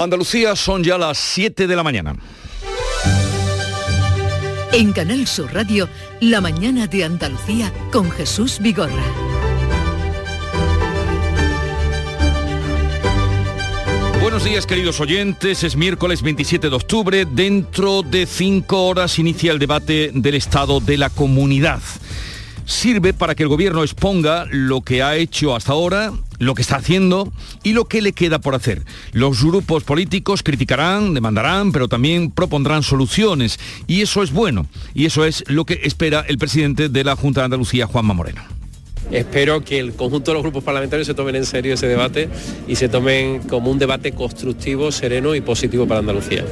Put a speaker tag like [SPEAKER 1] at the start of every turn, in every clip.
[SPEAKER 1] Andalucía son ya las 7 de la mañana.
[SPEAKER 2] En Canal Sur Radio, La mañana de Andalucía con Jesús Vigorra.
[SPEAKER 1] Buenos días queridos oyentes, es miércoles 27 de octubre, dentro de cinco horas inicia el debate del estado de la comunidad. Sirve para que el gobierno exponga lo que ha hecho hasta ahora, lo que está haciendo y lo que le queda por hacer. Los grupos políticos criticarán, demandarán, pero también propondrán soluciones y eso es bueno y eso es lo que espera el presidente de la Junta de Andalucía, Juanma Moreno.
[SPEAKER 3] Espero que el conjunto de los grupos parlamentarios se tomen en serio ese debate y se tomen como un debate constructivo, sereno y positivo para Andalucía.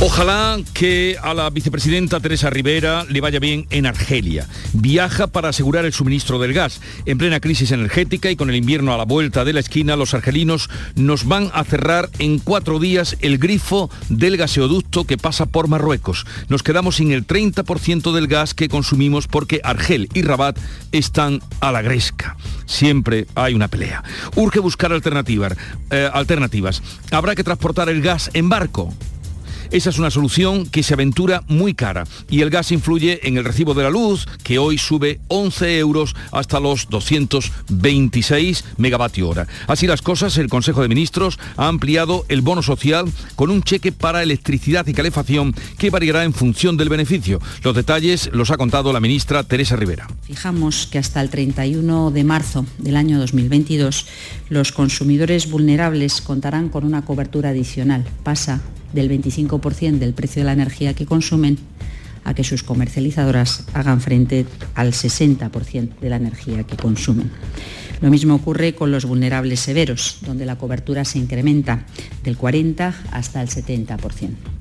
[SPEAKER 1] Ojalá que a la vicepresidenta Teresa Rivera le vaya bien en Argelia. Viaja para asegurar el suministro del gas. En plena crisis energética y con el invierno a la vuelta de la esquina, los argelinos nos van a cerrar en cuatro días el grifo del gaseoducto que pasa por Marruecos. Nos quedamos sin el 30% del gas que consumimos porque Argel y Rabat están a la gresca. Siempre hay una pelea. Urge buscar alternativas. Eh, alternativas. Habrá que transportar el gas en barco esa es una solución que se aventura muy cara y el gas influye en el recibo de la luz, que hoy sube 11 euros hasta los 226 megavatio hora. Así las cosas, el Consejo de Ministros ha ampliado el bono social con un cheque para electricidad y calefacción que variará en función del beneficio. Los detalles los ha contado la ministra Teresa Rivera.
[SPEAKER 4] Fijamos que hasta el 31 de marzo del año 2022 los consumidores vulnerables contarán con una cobertura adicional. Pasa del 25% del precio de la energía que consumen a que sus comercializadoras hagan frente al 60% de la energía que consumen. Lo mismo ocurre con los vulnerables severos, donde la cobertura se incrementa del 40 hasta el 70%.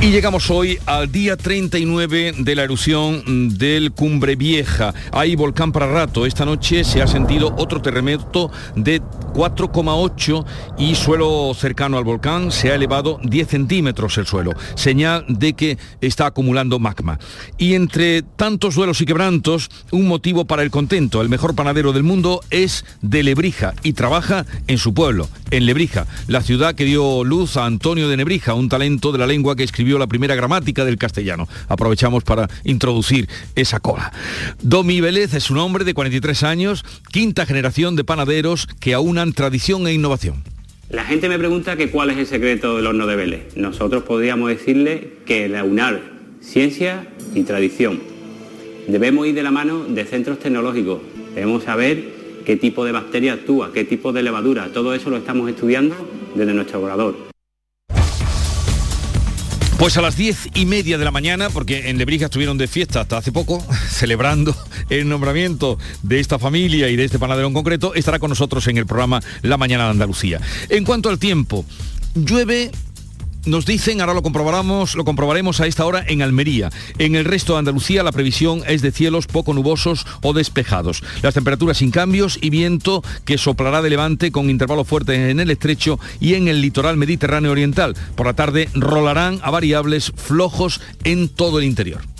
[SPEAKER 1] Y llegamos hoy al día 39 de la erupción del Cumbre Vieja. Hay volcán para rato. Esta noche se ha sentido otro terremoto de 4,8 y suelo cercano al volcán se ha elevado 10 centímetros el suelo, señal de que está acumulando magma. Y entre tantos duelos y quebrantos, un motivo para el contento. El mejor panadero del mundo es de Lebrija y trabaja en su pueblo, en Lebrija, la ciudad que dio luz a Antonio de Nebrija, un talento de la lengua que escribió la primera gramática del castellano. Aprovechamos para introducir esa cola. Domi Vélez es un hombre de 43 años, quinta generación de panaderos que aunan tradición e innovación.
[SPEAKER 5] La gente me pregunta que cuál es el secreto del horno de Vélez. Nosotros podríamos decirle que el aunar ciencia y tradición. Debemos ir de la mano de centros tecnológicos. Debemos saber qué tipo de bacteria actúa, qué tipo de levadura. Todo eso lo estamos estudiando desde nuestro orador.
[SPEAKER 1] Pues a las diez y media de la mañana, porque en Lebrija estuvieron de fiesta hasta hace poco, celebrando el nombramiento de esta familia y de este panadero en concreto, estará con nosotros en el programa La Mañana de Andalucía. En cuanto al tiempo, llueve nos dicen, ahora lo comprobaremos, lo comprobaremos a esta hora en Almería. En el resto de Andalucía la previsión es de cielos poco nubosos o despejados. Las temperaturas sin cambios y viento que soplará de levante con intervalos fuertes en el estrecho y en el litoral mediterráneo oriental. Por la tarde rolarán a variables flojos en todo el interior.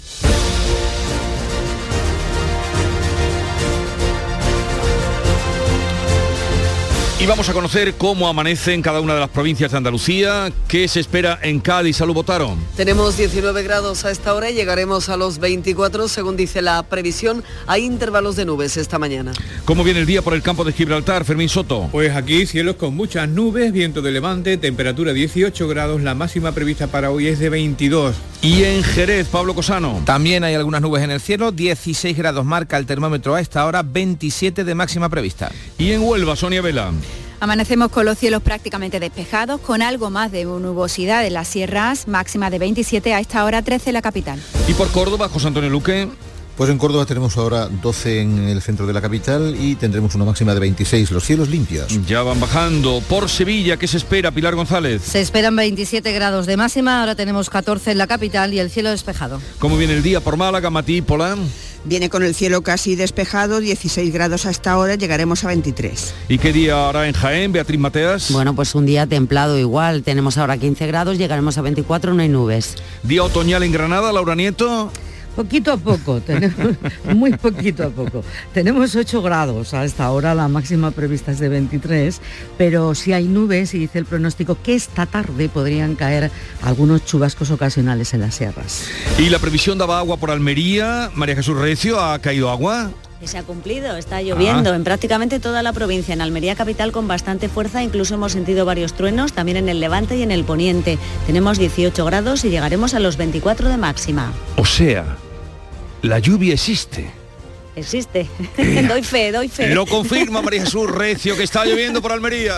[SPEAKER 1] Y vamos a conocer cómo amanece en cada una de las provincias de Andalucía, qué se espera en Cádiz. Salud, votaron.
[SPEAKER 6] Tenemos 19 grados a esta hora y llegaremos a los 24 según dice la previsión. Hay intervalos de nubes esta mañana.
[SPEAKER 1] ¿Cómo viene el día por el campo de Gibraltar, Fermín Soto?
[SPEAKER 7] Pues aquí cielos con muchas nubes, viento de levante, temperatura 18 grados, la máxima prevista para hoy es de 22.
[SPEAKER 1] Y en Jerez, Pablo Cosano.
[SPEAKER 8] También hay algunas nubes en el cielo, 16 grados marca el termómetro a esta hora, 27 de máxima prevista.
[SPEAKER 1] Y en Huelva, Sonia Vela.
[SPEAKER 9] Amanecemos con los cielos prácticamente despejados, con algo más de nubosidad en las sierras, máxima de 27 a esta hora 13 en la capital.
[SPEAKER 1] ¿Y por Córdoba, José Antonio Luque?
[SPEAKER 10] Pues en Córdoba tenemos ahora 12 en el centro de la capital y tendremos una máxima de 26, los cielos limpios.
[SPEAKER 1] Ya van bajando. Por Sevilla, ¿qué se espera, Pilar González?
[SPEAKER 11] Se esperan 27 grados de máxima, ahora tenemos 14 en la capital y el cielo despejado.
[SPEAKER 1] ¿Cómo viene el día por Málaga, Matí, Polán?
[SPEAKER 12] Viene con el cielo casi despejado, 16 grados hasta ahora, llegaremos a 23.
[SPEAKER 1] ¿Y qué día hará en Jaén, Beatriz Mateas?
[SPEAKER 13] Bueno, pues un día templado igual. Tenemos ahora 15 grados, llegaremos a 24, no hay nubes.
[SPEAKER 1] ¿Día otoñal en Granada, Laura Nieto?
[SPEAKER 14] Poquito a poco, tenemos, muy poquito a poco. Tenemos 8 grados a esta hora, la máxima prevista es de 23, pero si hay nubes y dice el pronóstico que esta tarde podrían caer algunos chubascos ocasionales en las sierras.
[SPEAKER 1] Y la previsión daba agua por Almería. María Jesús Recio, ¿ha caído agua?
[SPEAKER 15] Se ha cumplido, está lloviendo
[SPEAKER 1] Ah.
[SPEAKER 15] en prácticamente toda la provincia, en Almería capital con bastante fuerza, incluso hemos sentido varios truenos, también en el levante y en el poniente. Tenemos 18 grados y llegaremos a los 24 de máxima.
[SPEAKER 1] O sea, la lluvia existe.
[SPEAKER 15] Existe. doy fe, doy fe.
[SPEAKER 1] Lo confirma María Jesús Recio, que está lloviendo por Almería.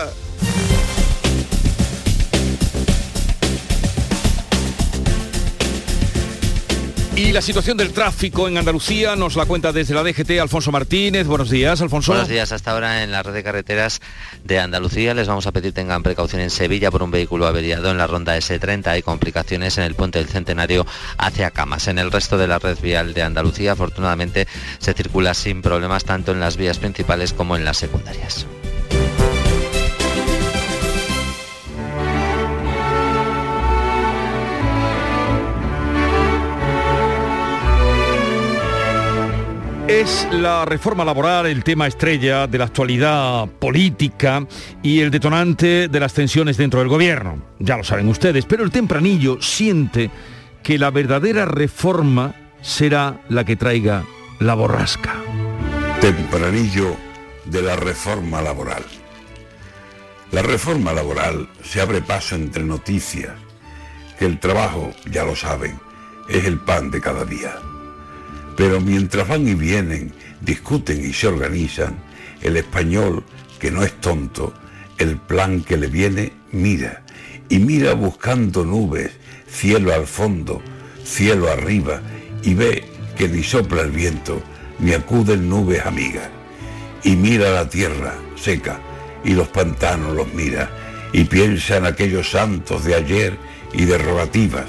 [SPEAKER 1] Y la situación del tráfico en Andalucía nos la cuenta desde la DGT Alfonso Martínez. Buenos días, Alfonso.
[SPEAKER 16] Buenos días. Hasta ahora en la red de carreteras de Andalucía les vamos a pedir tengan precaución en Sevilla por un vehículo averiado en la ronda S30. Hay complicaciones en el puente del Centenario hacia Camas. En el resto de la red vial de Andalucía, afortunadamente, se circula sin problemas tanto en las vías principales como en las secundarias.
[SPEAKER 1] Es la reforma laboral el tema estrella de la actualidad política y el detonante de las tensiones dentro del gobierno. Ya lo saben ustedes, pero el tempranillo siente que la verdadera reforma será la que traiga la borrasca.
[SPEAKER 17] Tempranillo de la reforma laboral. La reforma laboral se abre paso entre noticias, que el trabajo, ya lo saben, es el pan de cada día. Pero mientras van y vienen, discuten y se organizan, el español, que no es tonto, el plan que le viene, mira, y mira buscando nubes, cielo al fondo, cielo arriba, y ve que ni sopla el viento, ni acuden nubes amigas. Y mira la tierra seca, y los pantanos los mira, y piensa en aquellos santos de ayer y de rogativas,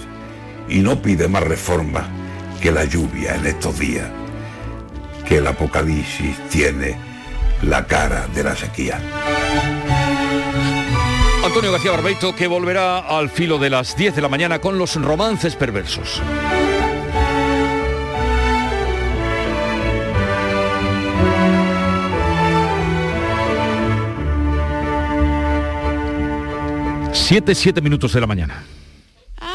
[SPEAKER 17] y no pide más reformas que la lluvia en estos días, que el apocalipsis tiene la cara de la sequía.
[SPEAKER 1] Antonio García Barbeito que volverá al filo de las 10 de la mañana con los romances perversos. Siete, siete minutos de la mañana.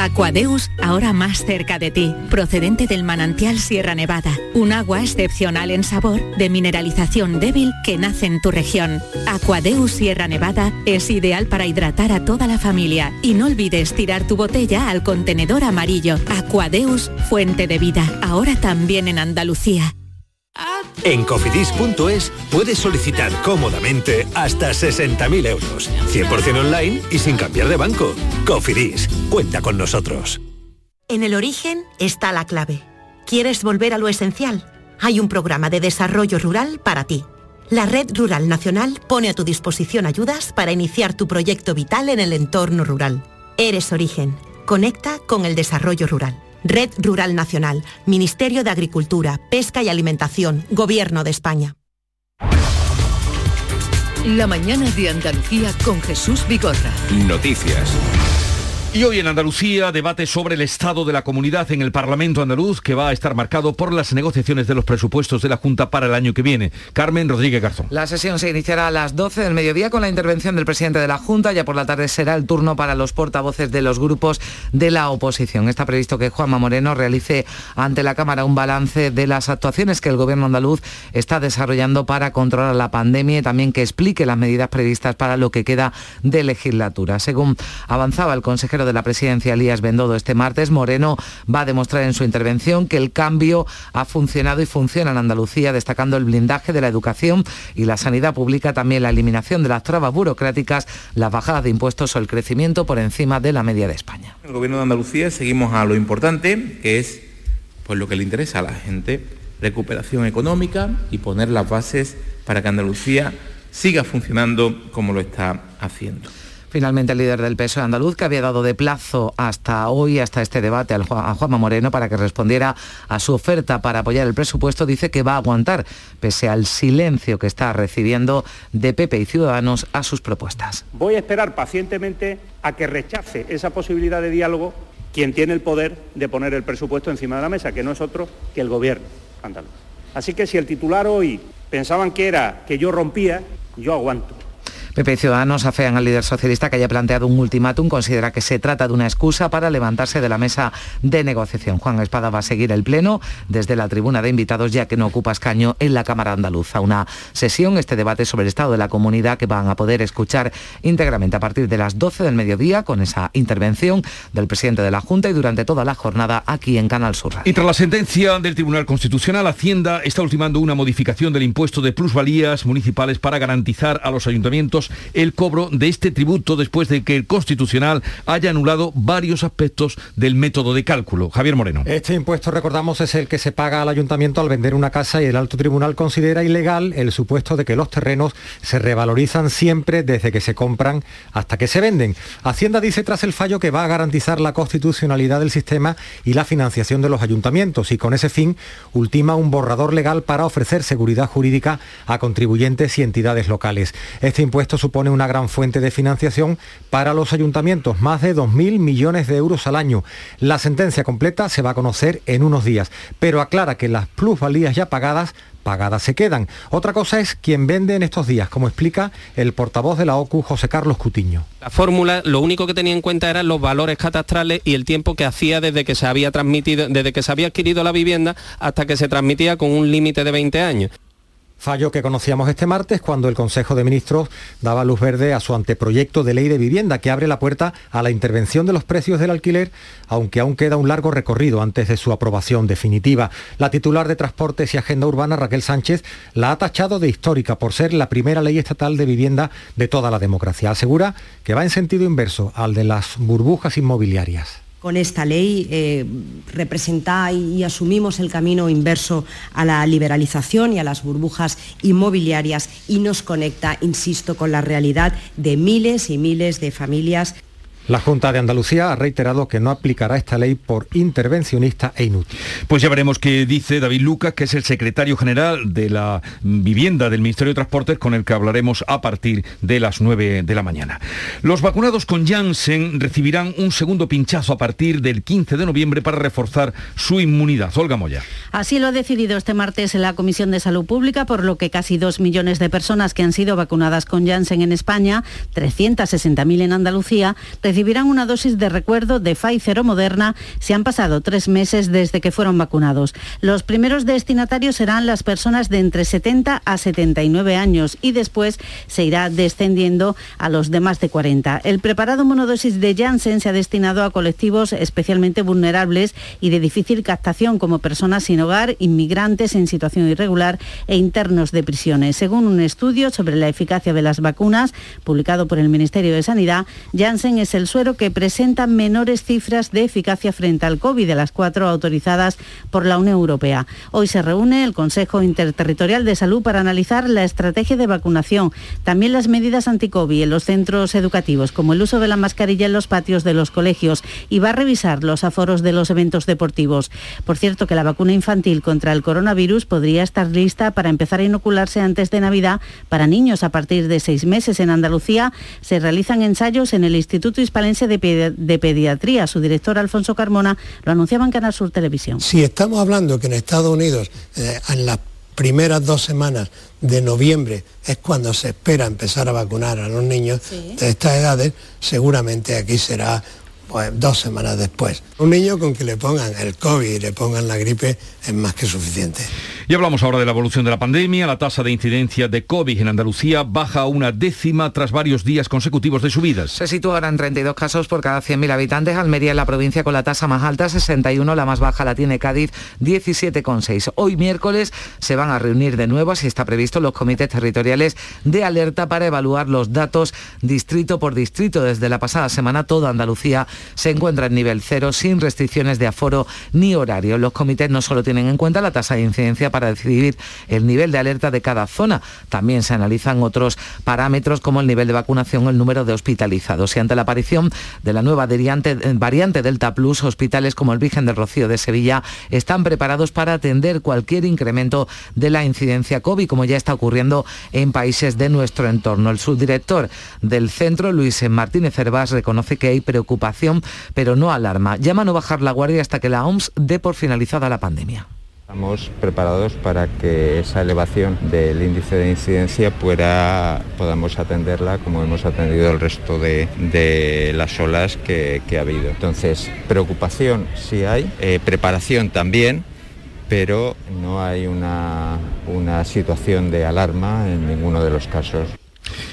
[SPEAKER 18] Aquadeus, ahora más cerca de ti, procedente del manantial Sierra Nevada, un agua excepcional en sabor, de mineralización débil que nace en tu región. Aquadeus Sierra Nevada es ideal para hidratar a toda la familia y no olvides tirar tu botella al contenedor amarillo. Aquadeus, fuente de vida, ahora también en Andalucía.
[SPEAKER 19] En cofidis.es puedes solicitar cómodamente hasta 60.000 euros, 100% online y sin cambiar de banco. Cofidis, cuenta con nosotros.
[SPEAKER 20] En el origen está la clave. ¿Quieres volver a lo esencial? Hay un programa de desarrollo rural para ti. La Red Rural Nacional pone a tu disposición ayudas para iniciar tu proyecto vital en el entorno rural. Eres origen. Conecta con el desarrollo rural. Red Rural Nacional, Ministerio de Agricultura, Pesca y Alimentación, Gobierno de España.
[SPEAKER 21] La mañana de Andalucía con Jesús Vigorra.
[SPEAKER 1] Noticias. Y hoy en Andalucía debate sobre el estado de la comunidad en el Parlamento andaluz que va a estar marcado por las negociaciones de los presupuestos de la Junta para el año que viene. Carmen Rodríguez Garzón.
[SPEAKER 22] La sesión se iniciará a las 12 del mediodía con la intervención del presidente de la Junta. Ya por la tarde será el turno para los portavoces de los grupos de la oposición. Está previsto que Juanma Moreno realice ante la Cámara un balance de las actuaciones que el gobierno andaluz está desarrollando para controlar la pandemia y también que explique las medidas previstas para lo que queda de legislatura. Según avanzaba el consejero de la presidencia Elías Bendodo este martes, Moreno va a demostrar en su intervención que el cambio ha funcionado y funciona en Andalucía, destacando el blindaje de la educación y la sanidad pública, también la eliminación de las trabas burocráticas, las bajadas de impuestos o el crecimiento por encima de la media de España.
[SPEAKER 23] El Gobierno de Andalucía seguimos a lo importante, que es pues, lo que le interesa a la gente, recuperación económica y poner las bases para que Andalucía siga funcionando como lo está haciendo.
[SPEAKER 22] Finalmente, el líder del PSOE andaluz, que había dado de plazo hasta hoy, hasta este debate, a Juanma Moreno para que respondiera a su oferta para apoyar el presupuesto, dice que va a aguantar, pese al silencio que está recibiendo de PP y Ciudadanos a sus propuestas.
[SPEAKER 24] Voy a esperar pacientemente a que rechace esa posibilidad de diálogo quien tiene el poder de poner el presupuesto encima de la mesa, que no es otro que el gobierno andaluz. Así que si el titular hoy pensaban que era que yo rompía, yo aguanto.
[SPEAKER 22] PP y Ciudadanos afean al líder socialista que haya planteado un ultimátum, considera que se trata de una excusa para levantarse de la mesa de negociación. Juan Espada va a seguir el pleno desde la tribuna de invitados ya que no ocupa escaño en la Cámara Andaluza. Una sesión, este debate sobre el estado de la comunidad que van a poder escuchar íntegramente a partir de las 12 del mediodía con esa intervención del presidente de la Junta y durante toda la jornada aquí en Canal Sur.
[SPEAKER 1] Y tras la sentencia del Tribunal Constitucional, Hacienda está ultimando una modificación del impuesto de plusvalías municipales para garantizar a los ayuntamientos el cobro de este tributo después de que el Constitucional haya anulado varios aspectos del método de cálculo. Javier Moreno.
[SPEAKER 25] Este impuesto, recordamos, es el que se paga al ayuntamiento al vender una casa y el alto tribunal considera ilegal el supuesto de que los terrenos se revalorizan siempre desde que se compran hasta que se venden. Hacienda dice tras el fallo que va a garantizar la constitucionalidad del sistema y la financiación de los ayuntamientos y con ese fin ultima un borrador legal para ofrecer seguridad jurídica a contribuyentes y entidades locales. Este impuesto esto supone una gran fuente de financiación para los ayuntamientos, más de 2.000 millones de euros al año. La sentencia completa se va a conocer en unos días, pero aclara que las plusvalías ya pagadas pagadas se quedan. Otra cosa es quien vende en estos días, como explica el portavoz de la OCU, José Carlos Cutiño.
[SPEAKER 26] La fórmula lo único que tenía en cuenta eran los valores catastrales y el tiempo que hacía desde que se había transmitido, desde que se había adquirido la vivienda hasta que se transmitía con un límite de 20 años.
[SPEAKER 25] Fallo que conocíamos este martes cuando el Consejo de Ministros daba luz verde a su anteproyecto de ley de vivienda que abre la puerta a la intervención de los precios del alquiler, aunque aún queda un largo recorrido antes de su aprobación definitiva. La titular de Transportes y Agenda Urbana, Raquel Sánchez, la ha tachado de histórica por ser la primera ley estatal de vivienda de toda la democracia. Asegura que va en sentido inverso al de las burbujas inmobiliarias
[SPEAKER 27] con esta ley eh, representa y asumimos el camino inverso a la liberalización y a las burbujas inmobiliarias y nos conecta, insisto, con la realidad de miles y miles de familias
[SPEAKER 25] la Junta de Andalucía ha reiterado que no aplicará esta ley por intervencionista e inútil.
[SPEAKER 1] Pues ya veremos qué dice David Lucas, que es el secretario general de la vivienda del Ministerio de Transportes, con el que hablaremos a partir de las 9 de la mañana. Los vacunados con Janssen recibirán un segundo pinchazo a partir del 15 de noviembre para reforzar su inmunidad. Olga Moya.
[SPEAKER 28] Así lo ha decidido este martes la Comisión de Salud Pública, por lo que casi dos millones de personas que han sido vacunadas con Janssen en España, 360.000 en Andalucía, recibirán una dosis de recuerdo de Pfizer o Moderna si han pasado tres meses desde que fueron vacunados. Los primeros destinatarios serán las personas de entre 70 a 79 años y después se irá descendiendo a los de más de 40. El preparado monodosis de Janssen se ha destinado a colectivos especialmente vulnerables y de difícil captación como personas sin hogar, inmigrantes en situación irregular e internos de prisiones. Según un estudio sobre la eficacia de las vacunas publicado por el Ministerio de Sanidad, Janssen es el suero que presenta menores cifras de eficacia frente al COVID de las cuatro autorizadas por la Unión Europea. Hoy se reúne el Consejo Interterritorial de Salud para analizar la estrategia de vacunación, también las medidas anti-COVID en los centros educativos, como el uso de la mascarilla en los patios de los colegios y va a revisar los aforos de los eventos deportivos. Por cierto, que la vacuna infantil contra el coronavirus podría estar lista para empezar a inocularse antes de Navidad para niños a partir de seis meses. En Andalucía se realizan ensayos en el Instituto Hispano de, Pediatría. Su director, Alfonso Carmona, lo anunciaba en Canal Sur Televisión.
[SPEAKER 29] Si estamos hablando que en Estados Unidos, eh, en las primeras dos semanas de noviembre es cuando se espera empezar a vacunar a los niños de estas edades, seguramente aquí será pues dos semanas después. Un niño con que le pongan el COVID y le pongan la gripe es más que suficiente.
[SPEAKER 1] Y hablamos ahora de la evolución de la pandemia. La tasa de incidencia de COVID en Andalucía baja a una décima tras varios días consecutivos de subidas.
[SPEAKER 22] Se sitúa ahora en 32 casos por cada 100.000 habitantes. Almería es la provincia con la tasa más alta, 61. La más baja la tiene Cádiz, 17,6. Hoy miércoles se van a reunir de nuevo, así está previsto, los comités territoriales de alerta para evaluar los datos distrito por distrito. Desde la pasada semana toda Andalucía se encuentra en nivel cero sin restricciones de aforo ni horario. Los comités no solo tienen en cuenta la tasa de incidencia para decidir el nivel de alerta de cada zona, también se analizan otros parámetros como el nivel de vacunación o el número de hospitalizados. Y ante la aparición de la nueva variante, variante Delta Plus, hospitales como el Virgen del Rocío de Sevilla están preparados para atender cualquier incremento de la incidencia COVID, como ya está ocurriendo en países de nuestro entorno. El subdirector del centro, Luis Martínez Cervás, reconoce que hay preocupación, pero no alarma. Llama a no bajar la guardia hasta que la OMS dé por finalizada la pandemia.
[SPEAKER 30] Estamos preparados para que esa elevación del índice de incidencia pueda, podamos atenderla como hemos atendido el resto de, las olas que, ha habido. Entonces, preocupación sí hay, eh, preparación también, pero no hay una, una situación de alarma en ninguno de los casos.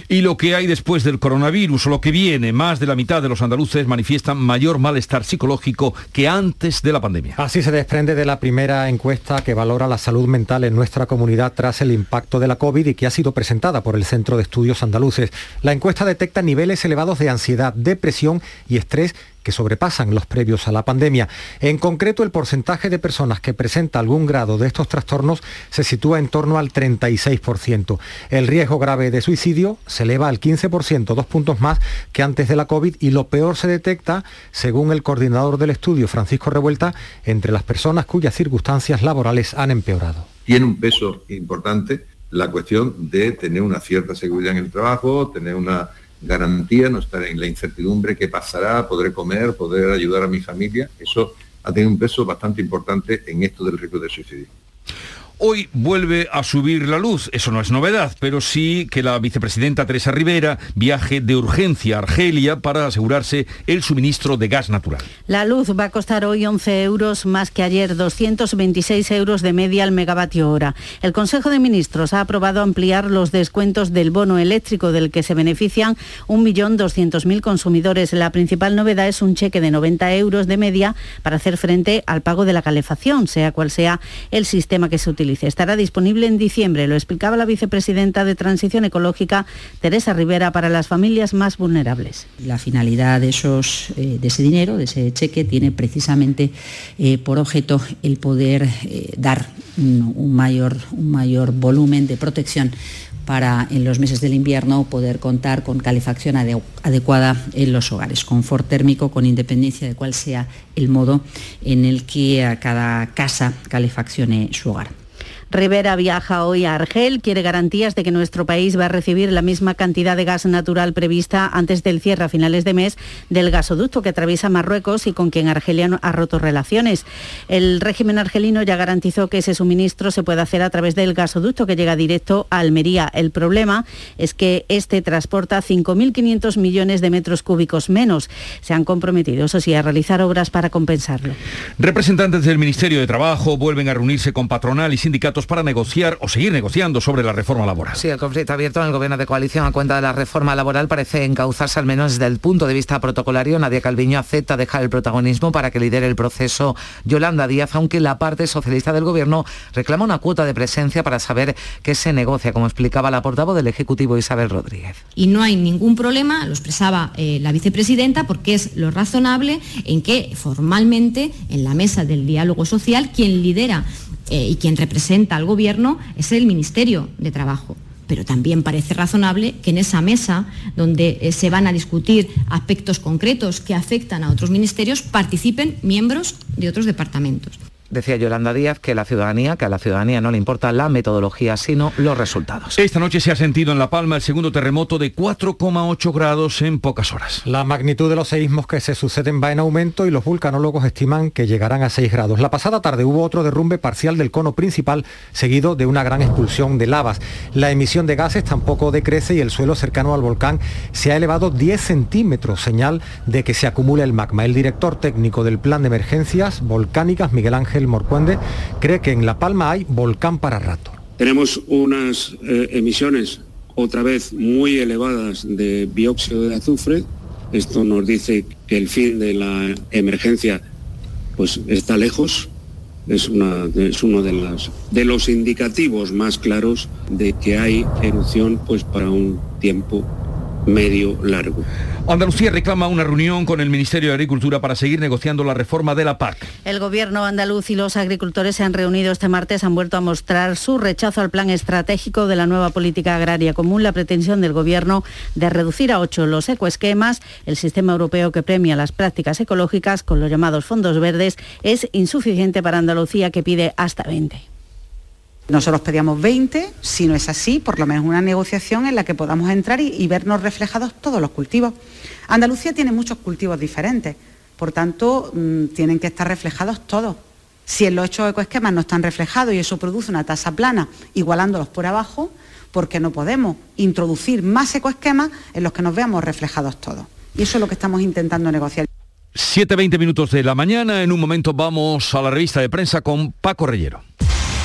[SPEAKER 1] Y lo que hay después del coronavirus, o lo que viene, más de la mitad de los andaluces manifiestan mayor malestar psicológico que antes de la pandemia.
[SPEAKER 25] Así se desprende de la primera encuesta que valora la salud mental en nuestra comunidad tras el impacto de la COVID y que ha sido presentada por el Centro de Estudios Andaluces. La encuesta detecta niveles elevados de ansiedad, depresión y estrés que sobrepasan los previos a la pandemia. En concreto, el porcentaje de personas que presenta algún grado de estos trastornos se sitúa en torno al 36%. El riesgo grave de suicidio se eleva al 15%, dos puntos más que antes de la COVID y lo peor se detecta, según el coordinador del estudio, Francisco Revuelta, entre las personas cuyas circunstancias laborales han empeorado.
[SPEAKER 31] Tiene un peso importante la cuestión de tener una cierta seguridad en el trabajo, tener una garantía, no estar en la incertidumbre, qué pasará, podré comer, poder ayudar a mi familia. Eso ha tenido un peso bastante importante en esto del riesgo de suicidio.
[SPEAKER 1] Hoy vuelve a subir la luz, eso no es novedad, pero sí que la vicepresidenta Teresa Rivera viaje de urgencia a Argelia para asegurarse el suministro de gas natural.
[SPEAKER 28] La luz va a costar hoy 11 euros más que ayer, 226 euros de media al megavatio hora. El Consejo de Ministros ha aprobado ampliar los descuentos del bono eléctrico del que se benefician 1.200.000 consumidores. La principal novedad es un cheque de 90 euros de media para hacer frente al pago de la calefacción, sea cual sea el sistema que se Estará disponible en diciembre, lo explicaba la vicepresidenta de Transición Ecológica, Teresa Rivera, para las familias más vulnerables.
[SPEAKER 32] La finalidad de, eh, ese dinero, de ese cheque, tiene precisamente eh, por objeto el poder eh, dar un, mayor, un mayor volumen de protección para en los meses del invierno poder contar con calefacción adecuada en los hogares, confort térmico con independencia de cuál sea el modo en el que cada casa calefaccione su hogar.
[SPEAKER 28] Rivera viaja hoy a Argel, quiere garantías de que nuestro país va a recibir la misma cantidad de gas natural prevista antes del cierre a finales de mes del gasoducto que atraviesa Marruecos y con quien Argelia ha roto relaciones. El régimen argelino ya garantizó que ese suministro se puede hacer a través del gasoducto que llega directo a Almería. El problema es que este transporta 5.500 millones de metros cúbicos menos. Se han comprometido, eso sí, a realizar obras para compensarlo.
[SPEAKER 1] Representantes del Ministerio de Trabajo vuelven a reunirse con patronal y sindicatos para negociar o seguir negociando sobre la reforma laboral.
[SPEAKER 22] Sí, el conflicto abierto en el gobierno de coalición a cuenta de la reforma laboral parece encauzarse al menos desde el punto de vista protocolario. Nadia Calviño acepta dejar el protagonismo para que lidere el proceso Yolanda Díaz, aunque la parte socialista del gobierno reclama una cuota de presencia para saber qué se negocia, como explicaba la portavoz del Ejecutivo Isabel Rodríguez.
[SPEAKER 33] Y no hay ningún problema, lo expresaba eh, la vicepresidenta, porque es lo razonable en que formalmente en la mesa del diálogo social quien lidera eh, y quien representa al Gobierno es el Ministerio de Trabajo. Pero también parece razonable que en esa mesa, donde eh, se van a discutir aspectos concretos que afectan a otros ministerios, participen miembros de otros departamentos.
[SPEAKER 22] Decía Yolanda Díaz que la ciudadanía, que a la ciudadanía no le importa la metodología, sino los resultados.
[SPEAKER 1] Esta noche se ha sentido en La Palma el segundo terremoto de 4,8 grados en pocas horas.
[SPEAKER 25] La magnitud de los seísmos que se suceden va en aumento y los vulcanólogos estiman que llegarán a 6 grados. La pasada tarde hubo otro derrumbe parcial del cono principal, seguido de una gran expulsión de lavas. La emisión de gases tampoco decrece y el suelo cercano al volcán se ha elevado 10 centímetros, señal de que se acumula el magma. El director técnico del Plan de Emergencias Volcánicas, Miguel Ángel el Morcuende, cree que en La Palma hay volcán para rato.
[SPEAKER 34] Tenemos unas eh, emisiones otra vez muy elevadas de dióxido de azufre. Esto nos dice que el fin de la emergencia pues, está lejos. Es, una, es uno de, las, de los indicativos más claros de que hay erupción pues, para un tiempo medio largo.
[SPEAKER 1] Andalucía reclama una reunión con el Ministerio de Agricultura para seguir negociando la reforma de la PAC.
[SPEAKER 28] El gobierno andaluz y los agricultores se han reunido este martes, han vuelto a mostrar su rechazo al plan estratégico de la nueva política agraria común, la pretensión del gobierno de reducir a ocho los ecoesquemas, el sistema europeo que premia las prácticas ecológicas con los llamados fondos verdes es insuficiente para Andalucía que pide hasta 20.
[SPEAKER 35] Nosotros pedíamos 20, si no es así, por lo menos una negociación en la que podamos entrar y, vernos reflejados todos los cultivos. Andalucía tiene muchos cultivos diferentes, por tanto, mmm, tienen que estar reflejados todos. Si en los ocho ecoesquemas no están reflejados y eso produce una tasa plana, igualándolos por abajo, porque no podemos introducir más ecoesquemas en los que nos veamos reflejados todos. Y eso es lo que estamos intentando negociar.
[SPEAKER 1] 7.20 minutos de la mañana, en un momento vamos a la revista de prensa con Paco Reyero.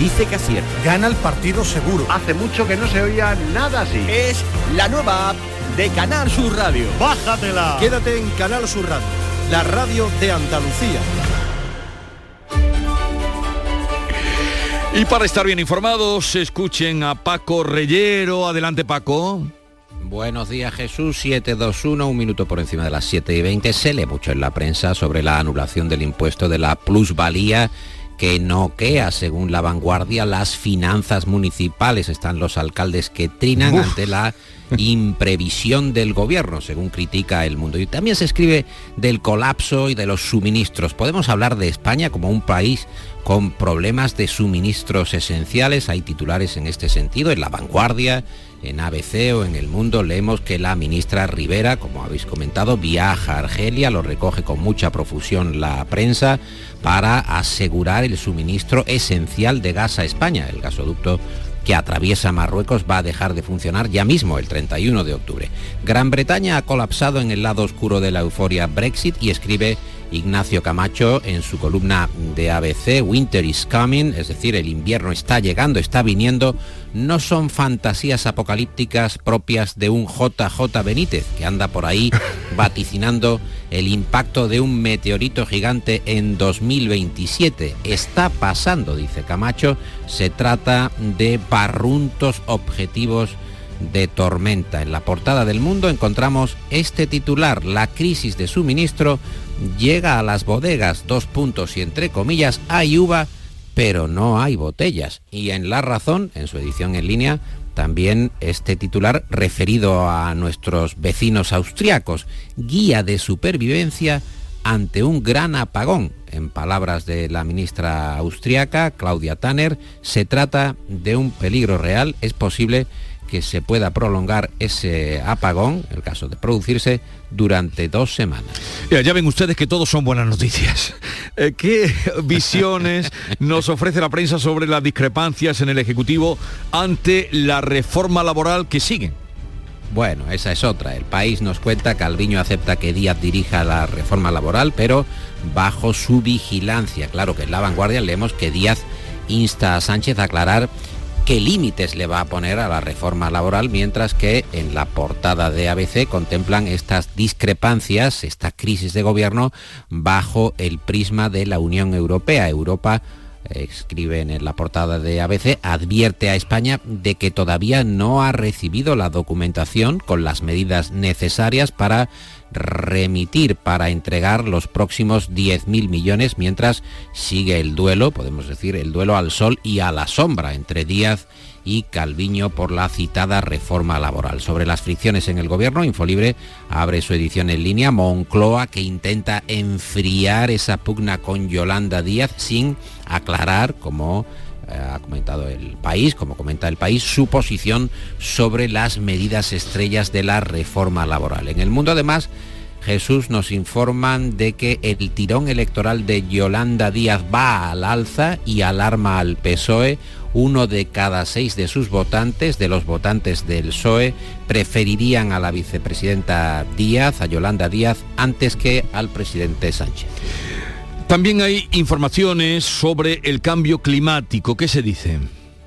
[SPEAKER 36] dice que acierta.
[SPEAKER 37] Gana el partido seguro.
[SPEAKER 36] Hace mucho que no se oía nada así. Es la nueva app de Canal Sur Radio.
[SPEAKER 37] Bájatela.
[SPEAKER 36] Quédate en Canal Sur Radio, la radio de Andalucía.
[SPEAKER 1] Y para estar bien informados, escuchen a Paco Reyero. Adelante, Paco.
[SPEAKER 38] Buenos días Jesús, 721, un minuto por encima de las 7 y 20. Se lee mucho en la prensa sobre la anulación del impuesto de la plusvalía que noquea, según la vanguardia, las finanzas municipales. Están los alcaldes que trinan Uf. ante la imprevisión del gobierno, según critica el mundo. Y también se escribe del colapso y de los suministros. Podemos hablar de España como un país con problemas de suministros esenciales. Hay titulares en este sentido. En la vanguardia, en ABC o en El Mundo leemos que la ministra Rivera, como habéis comentado, viaja a Argelia, lo recoge con mucha profusión la prensa, para asegurar el suministro esencial de gas a España. El gasoducto que atraviesa Marruecos va a dejar de funcionar ya mismo el 31 de octubre. Gran Bretaña ha colapsado en el lado oscuro de la euforia Brexit y escribe Ignacio Camacho en su columna de ABC, Winter is coming, es decir, el invierno está llegando, está viniendo, no son fantasías apocalípticas propias de un JJ Benítez, que anda por ahí vaticinando el impacto de un meteorito gigante en 2027. Está pasando, dice Camacho, se trata de barruntos objetivos de tormenta. En la portada del mundo encontramos este titular, la crisis de suministro llega a las bodegas, dos puntos y entre comillas, hay uva, pero no hay botellas. Y en La Razón, en su edición en línea, también este titular referido a nuestros vecinos austriacos, guía de supervivencia ante un gran apagón. En palabras de la ministra austriaca, Claudia Tanner, se trata de un peligro real, es posible que se pueda prolongar ese apagón, el caso de producirse, durante dos semanas.
[SPEAKER 1] Ya, ya ven ustedes que todos son buenas noticias. Eh, ¿Qué visiones nos ofrece la prensa sobre las discrepancias en el Ejecutivo ante la reforma laboral que sigue?
[SPEAKER 38] Bueno, esa es otra. El país nos cuenta que Alviño acepta que Díaz dirija la reforma laboral, pero bajo su vigilancia. Claro que en la vanguardia leemos que Díaz insta a Sánchez a aclarar qué límites le va a poner a la reforma laboral, mientras que en la portada de ABC contemplan estas discrepancias, esta crisis de gobierno bajo el prisma de la Unión Europea. Europa escriben en la portada de ABC, advierte a España de que todavía no ha recibido la documentación con las medidas necesarias para remitir, para entregar los próximos 10.000 millones, mientras sigue el duelo, podemos decir, el duelo al sol y a la sombra entre Díaz y Calviño por la citada reforma laboral. Sobre las fricciones en el gobierno, Infolibre abre su edición en línea Moncloa que intenta enfriar esa pugna con Yolanda Díaz sin aclarar como ha comentado el país, como comenta el país, su posición sobre las medidas estrellas de la reforma laboral. En el mundo además Jesús nos informan de que el tirón electoral de Yolanda Díaz va al alza y alarma al PSOE. Uno de cada seis de sus votantes, de los votantes del PSOE, preferirían a la vicepresidenta Díaz, a Yolanda Díaz, antes que al presidente Sánchez.
[SPEAKER 1] También hay informaciones sobre el cambio climático. ¿Qué se dice?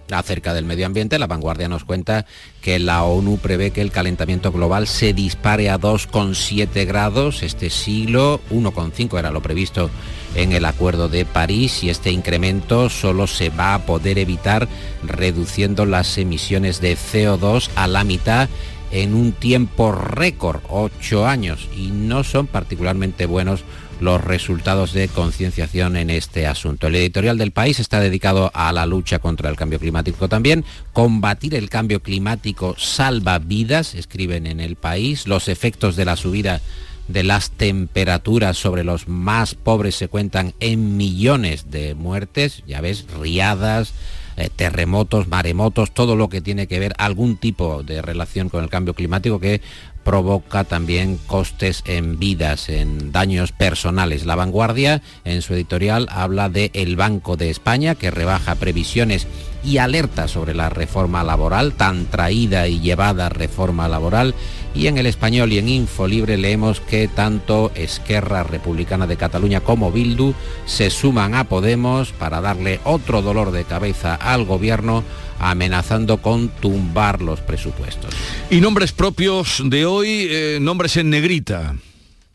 [SPEAKER 38] Acerca del medio ambiente, la vanguardia nos cuenta que la ONU prevé que el calentamiento global se dispare a 2,7 grados este siglo, 1,5 era lo previsto en el Acuerdo de París y este incremento solo se va a poder evitar reduciendo las emisiones de CO2 a la mitad en un tiempo récord, 8 años, y no son particularmente buenos los resultados de concienciación en este asunto. El editorial del país está dedicado a la lucha contra el cambio climático también. Combatir el cambio climático salva vidas, escriben en el país. Los efectos de la subida de las temperaturas sobre los más pobres se cuentan en millones de muertes, ya ves, riadas, eh, terremotos, maremotos, todo lo que tiene que ver algún tipo de relación con el cambio climático que provoca también costes en vidas, en daños personales. La vanguardia en su editorial habla de el Banco de España que rebaja previsiones y alerta sobre la reforma laboral, tan traída y llevada reforma laboral. Y en el español y en Infolibre leemos que tanto Esquerra Republicana de Cataluña como Bildu se suman a Podemos para darle otro dolor de cabeza al gobierno amenazando con tumbar los presupuestos.
[SPEAKER 1] Y nombres propios de hoy, eh, nombres en negrita.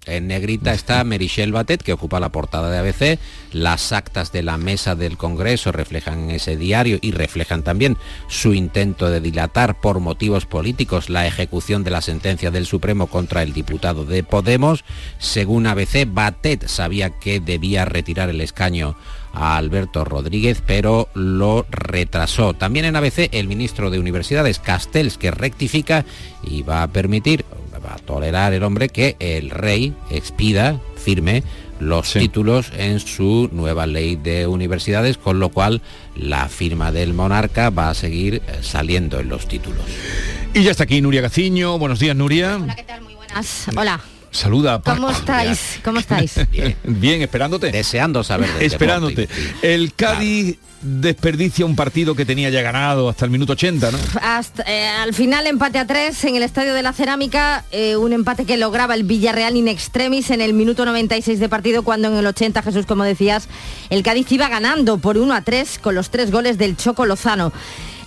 [SPEAKER 38] En negrita está Merichel Batet, que ocupa la portada de ABC. Las actas de la mesa del Congreso reflejan ese diario y reflejan también su intento de dilatar por motivos políticos la ejecución de la sentencia del Supremo contra el diputado de Podemos. Según ABC, Batet sabía que debía retirar el escaño a Alberto Rodríguez, pero lo retrasó. También en ABC el ministro de Universidades, Castells, que rectifica y va a permitir va a tolerar el hombre que el rey expida, firme los títulos en su nueva ley de universidades, con lo cual la firma del monarca va a seguir eh, saliendo en los títulos.
[SPEAKER 1] Y ya está aquí Nuria Gaciño. Buenos días, Nuria.
[SPEAKER 39] Hola, ¿qué tal? Muy buenas. Hola.
[SPEAKER 1] Saluda.
[SPEAKER 39] ¿Cómo estáis? ¿Cómo estáis?
[SPEAKER 1] Bien. esperándote.
[SPEAKER 38] Deseando saber.
[SPEAKER 1] esperándote. El Cádiz desperdicia un partido que tenía ya ganado hasta el minuto 80, ¿no?
[SPEAKER 39] Hasta, eh, al final empate a tres en el Estadio de la Cerámica, eh, un empate que lograba el Villarreal in extremis en el minuto 96 de partido cuando en el 80, Jesús, como decías, el Cádiz iba ganando por 1 a 3 con los tres goles del Choco Lozano.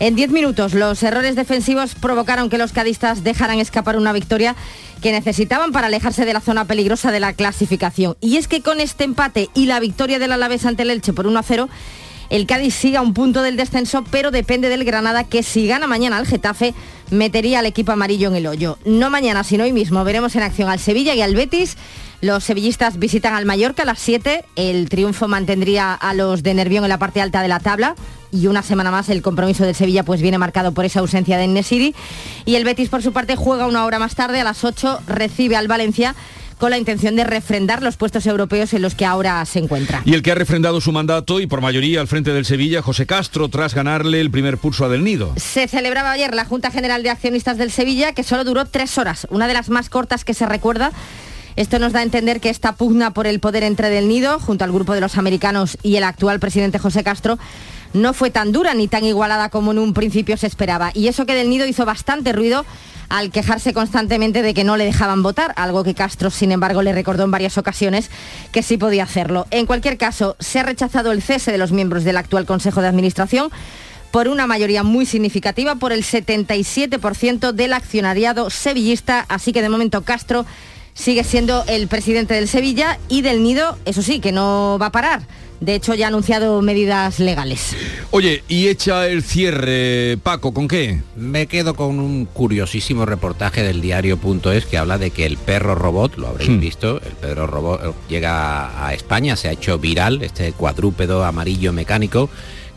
[SPEAKER 39] En 10 minutos los errores defensivos provocaron que los cadistas dejaran escapar una victoria que necesitaban para alejarse de la zona peligrosa de la clasificación. Y es que con este empate y la victoria del Alavés ante el Elche por 1 a 0, el Cádiz sigue a un punto del descenso, pero depende del Granada que si gana mañana al Getafe metería al equipo amarillo en el hoyo. No mañana, sino hoy mismo veremos en acción al Sevilla y al Betis. Los sevillistas visitan al Mallorca a las 7. El triunfo mantendría a los de Nervión en la parte alta de la tabla. Y una semana más el compromiso del Sevilla pues viene marcado por esa ausencia de Nesiri. Y el Betis por su parte juega una hora más tarde, a las 8, recibe al Valencia con la intención de refrendar los puestos europeos en los que ahora se encuentra.
[SPEAKER 1] Y el que ha refrendado su mandato y por mayoría al frente del Sevilla, José Castro, tras ganarle el primer pulso a Del Nido.
[SPEAKER 39] Se celebraba ayer la Junta General de Accionistas del Sevilla, que solo duró tres horas, una de las más cortas que se recuerda. Esto nos da a entender que esta pugna por el poder entre Del Nido, junto al grupo de los americanos y el actual presidente José Castro, no fue tan dura ni tan igualada como en un principio se esperaba. Y eso que Del Nido hizo bastante ruido al quejarse constantemente de que no le dejaban votar, algo que Castro, sin embargo, le recordó en varias ocasiones que sí podía hacerlo. En cualquier caso, se ha rechazado el cese de los miembros del actual Consejo de Administración por una mayoría muy significativa, por el 77% del accionariado sevillista, así que de momento Castro sigue siendo el presidente del Sevilla y del Nido, eso sí, que no va a parar
[SPEAKER 40] De hecho, ya ha anunciado medidas legales.
[SPEAKER 1] Oye, y echa el cierre, Paco, ¿con qué?
[SPEAKER 38] Me quedo con un curiosísimo reportaje del diario.es que habla de que el perro robot, lo habréis
[SPEAKER 1] Hmm.
[SPEAKER 38] visto, el perro robot eh, llega a España, se ha hecho viral, este cuadrúpedo amarillo mecánico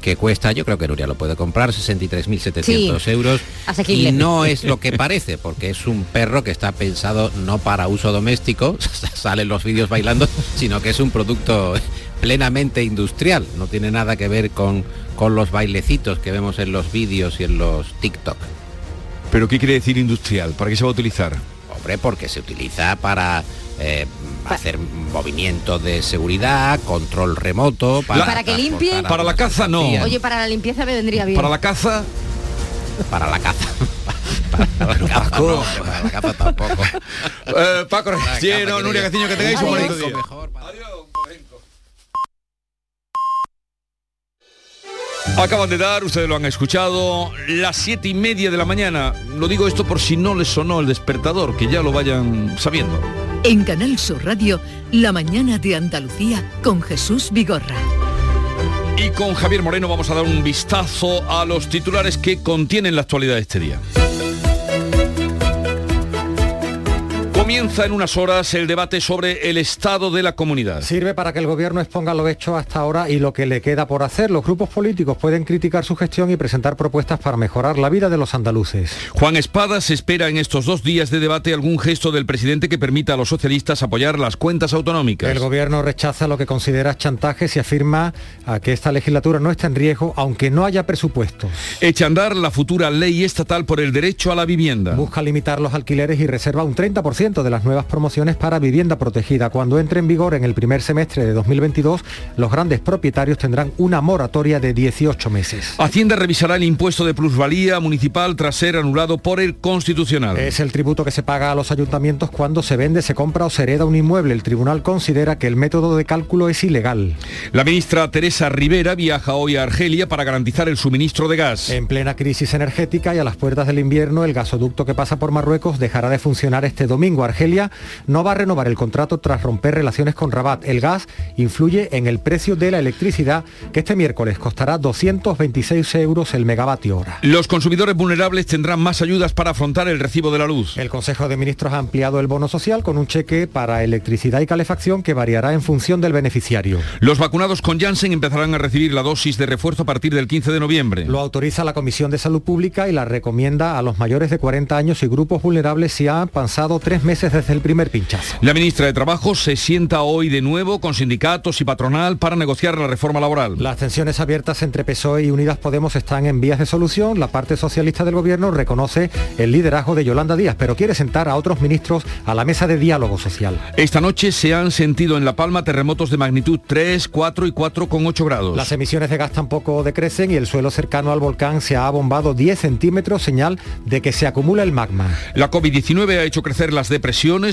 [SPEAKER 38] que cuesta, yo creo que Nuria lo puede comprar, 63.700
[SPEAKER 40] Sí,
[SPEAKER 38] euros.
[SPEAKER 40] asequible.
[SPEAKER 38] Y no es lo que parece, porque es un perro que está pensado no para uso doméstico, salen los vídeos bailando, sino que es un producto plenamente industrial. No tiene nada que ver con, con los bailecitos que vemos en los vídeos y en los TikTok.
[SPEAKER 1] ¿Pero qué quiere decir industrial? ¿Para qué se va a utilizar?
[SPEAKER 38] Hombre, porque se utiliza para eh, hacer movimientos de seguridad, control remoto, para,
[SPEAKER 40] Para que limpie.
[SPEAKER 1] Para la caza no.
[SPEAKER 40] Oye, para la limpieza me vendría bien.
[SPEAKER 1] Para la caza,
[SPEAKER 38] Para la caza. para la caza no, para la caza tampoco.
[SPEAKER 1] eh, Paco Nuria que tengáis un bonito
[SPEAKER 38] Adiós.
[SPEAKER 1] día.
[SPEAKER 38] Mejor.
[SPEAKER 1] Acaban de dar, ustedes lo han escuchado, las siete y media de la mañana. Lo digo esto por si no les sonó el despertador, que ya lo vayan sabiendo.
[SPEAKER 21] En Canal Sur Radio, La mañana de Andalucía con Jesús Vigorra.
[SPEAKER 1] Y con Javier Moreno vamos a dar un vistazo a los titulares que contienen la actualidad de este día. Comienza en unas horas el debate sobre el estado de la comunidad.
[SPEAKER 25] Sirve para que el gobierno exponga lo hecho hasta ahora y lo que le queda por hacer. Los grupos políticos pueden criticar su gestión y presentar propuestas para mejorar la vida de los andaluces.
[SPEAKER 1] Juan Espada se espera en estos dos días de debate algún gesto del presidente que permita a los socialistas apoyar las cuentas autonómicas.
[SPEAKER 25] El gobierno rechaza lo que considera chantajes y afirma a que esta legislatura no está en riesgo aunque no haya presupuestos.
[SPEAKER 1] Echa a andar la futura ley estatal por el derecho a la vivienda.
[SPEAKER 25] Busca limitar los alquileres y reserva un 30% de las nuevas promociones para vivienda protegida. Cuando entre en vigor en el primer semestre de 2022, los grandes propietarios tendrán una moratoria de 18 meses.
[SPEAKER 1] Hacienda revisará el impuesto de plusvalía municipal tras ser anulado por el Constitucional.
[SPEAKER 25] Es el tributo que se paga a los ayuntamientos cuando se vende, se compra o se hereda un inmueble. El tribunal considera que el método de cálculo es ilegal.
[SPEAKER 1] La ministra Teresa Rivera viaja hoy a Argelia para garantizar el suministro de gas.
[SPEAKER 25] En plena crisis energética y a las puertas del invierno, el gasoducto que pasa por Marruecos dejará de funcionar este domingo. Argelia no va a renovar el contrato tras romper relaciones con Rabat. El gas influye en el precio de la electricidad, que este miércoles costará 226 euros el megavatio hora.
[SPEAKER 1] Los consumidores vulnerables tendrán más ayudas para afrontar el recibo de la luz.
[SPEAKER 25] El Consejo de Ministros ha ampliado el bono social con un cheque para electricidad y calefacción que variará en función del beneficiario.
[SPEAKER 1] Los vacunados con Janssen empezarán a recibir la dosis de refuerzo a partir del 15 de noviembre.
[SPEAKER 25] Lo autoriza la Comisión de Salud Pública y la recomienda a los mayores de 40 años y grupos vulnerables si han pasado tres meses desde el primer pinchazo.
[SPEAKER 1] La ministra de Trabajo se sienta hoy de nuevo con sindicatos y patronal para negociar la reforma laboral.
[SPEAKER 25] Las tensiones abiertas entre PSOE y Unidas Podemos están en vías de solución. La parte socialista del gobierno reconoce el liderazgo de Yolanda Díaz, pero quiere sentar a otros ministros a la mesa de diálogo social.
[SPEAKER 1] Esta noche se han sentido en La Palma terremotos de magnitud 3, 4 y 4,8 grados.
[SPEAKER 25] Las emisiones de gas tampoco decrecen y el suelo cercano al volcán se ha abombado 10 centímetros, señal de que se acumula el magma.
[SPEAKER 1] La COVID-19 ha hecho crecer las depresiones,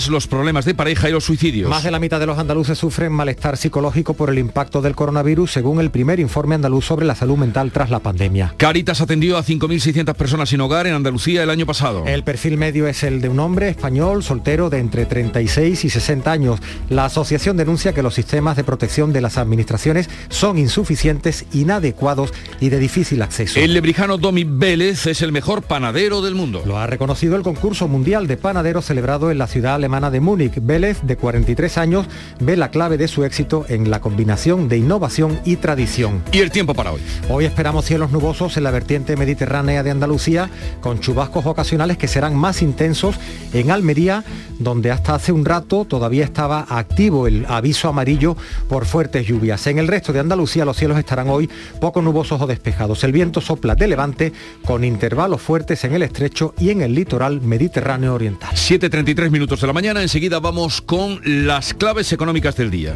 [SPEAKER 1] los problemas de pareja y los suicidios.
[SPEAKER 25] Más de la mitad de los andaluces sufren malestar psicológico por el impacto del coronavirus, según el primer informe andaluz sobre la salud mental tras la pandemia.
[SPEAKER 1] Caritas atendió a 5.600 personas sin hogar en Andalucía el año pasado.
[SPEAKER 25] El perfil medio es el de un hombre español soltero de entre 36 y 60 años. La asociación denuncia que los sistemas de protección de las administraciones son insuficientes, inadecuados y de difícil acceso.
[SPEAKER 1] El lebrijano Domi Vélez es el mejor panadero del mundo.
[SPEAKER 25] Lo ha reconocido el concurso mundial de panaderos celebrado en la ciudad alemana de Múnich. Vélez, de 43 años, ve la clave de su éxito en la combinación de innovación y tradición.
[SPEAKER 1] Y el tiempo para hoy.
[SPEAKER 25] Hoy esperamos cielos nubosos en la vertiente mediterránea de Andalucía, con chubascos ocasionales que serán más intensos en Almería, donde hasta hace un rato todavía estaba activo el aviso amarillo por fuertes lluvias. En el resto de Andalucía los cielos estarán hoy poco nubosos o despejados. El viento sopla de levante con intervalos fuertes en el estrecho y en el litoral mediterráneo oriental.
[SPEAKER 1] 7.33 minutos de la mañana, enseguida vamos con las claves económicas del día.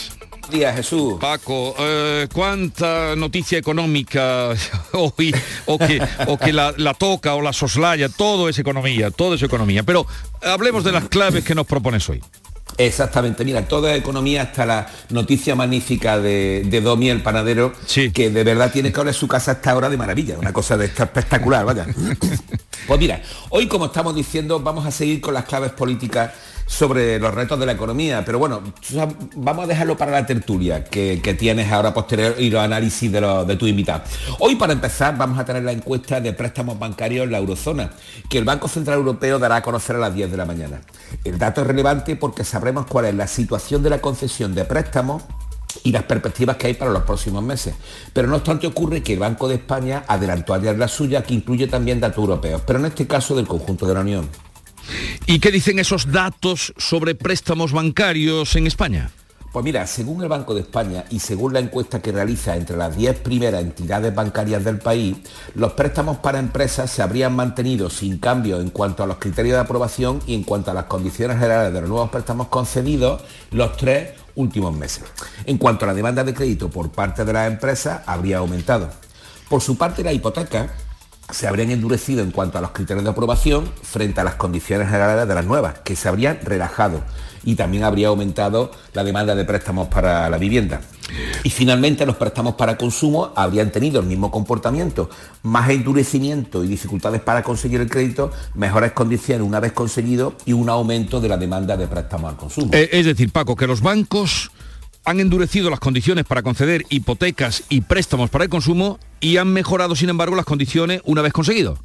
[SPEAKER 41] Días, Jesús.
[SPEAKER 1] Paco, eh, ¿cuánta noticia económica hoy o que, o que la, la toca o la soslaya? Todo es economía, todo es economía. Pero hablemos de las claves que nos propones hoy.
[SPEAKER 41] Exactamente, mira, toda economía hasta la noticia magnífica de, de Domi, el panadero, que de verdad tiene que oler su casa a esta hora de maravilla, una cosa de esta espectacular, vaya. pues mira, hoy como estamos diciendo, vamos a seguir con las claves políticas sobre los retos de la economía, pero bueno, vamos a dejarlo para la tertulia que, tienes ahora posterior y los análisis de, de tu invitado. Hoy para empezar vamos a tener la encuesta de préstamos bancarios en la eurozona, que el Banco Central Europeo dará a conocer a las 10 de la mañana. El dato es relevante porque sabremos cuál es la situación de la concesión de préstamos y las perspectivas que hay para los próximos meses. Pero no obstante ocurre que el Banco de España adelantó ayer la suya, que incluye también datos europeos, pero en este caso del conjunto de la Unión.
[SPEAKER 1] ¿Y qué dicen esos datos sobre préstamos bancarios en España?
[SPEAKER 41] Pues mira, según el Banco de España y según la encuesta que realiza entre las 10 primeras entidades bancarias del país, los préstamos para empresas se habrían mantenido sin cambio en cuanto a los criterios de aprobación y en cuanto a las condiciones generales de los nuevos préstamos concedidos los tres últimos meses. En cuanto a la demanda de crédito por parte de las empresas, habría aumentado. Por su parte, la hipoteca se habrían endurecido en cuanto a los criterios de aprobación frente a las condiciones generales de las nuevas, que se habrían relajado y también habría aumentado la demanda de préstamos para la vivienda. Y finalmente los préstamos para consumo habrían tenido el mismo comportamiento, más endurecimiento y dificultades para conseguir el crédito, mejores condiciones una vez conseguido y un aumento de la demanda de préstamos al consumo.
[SPEAKER 1] Eh, es decir, Paco, que los bancos han endurecido las condiciones para conceder hipotecas y préstamos para el consumo y han mejorado, sin embargo, las condiciones una vez conseguido.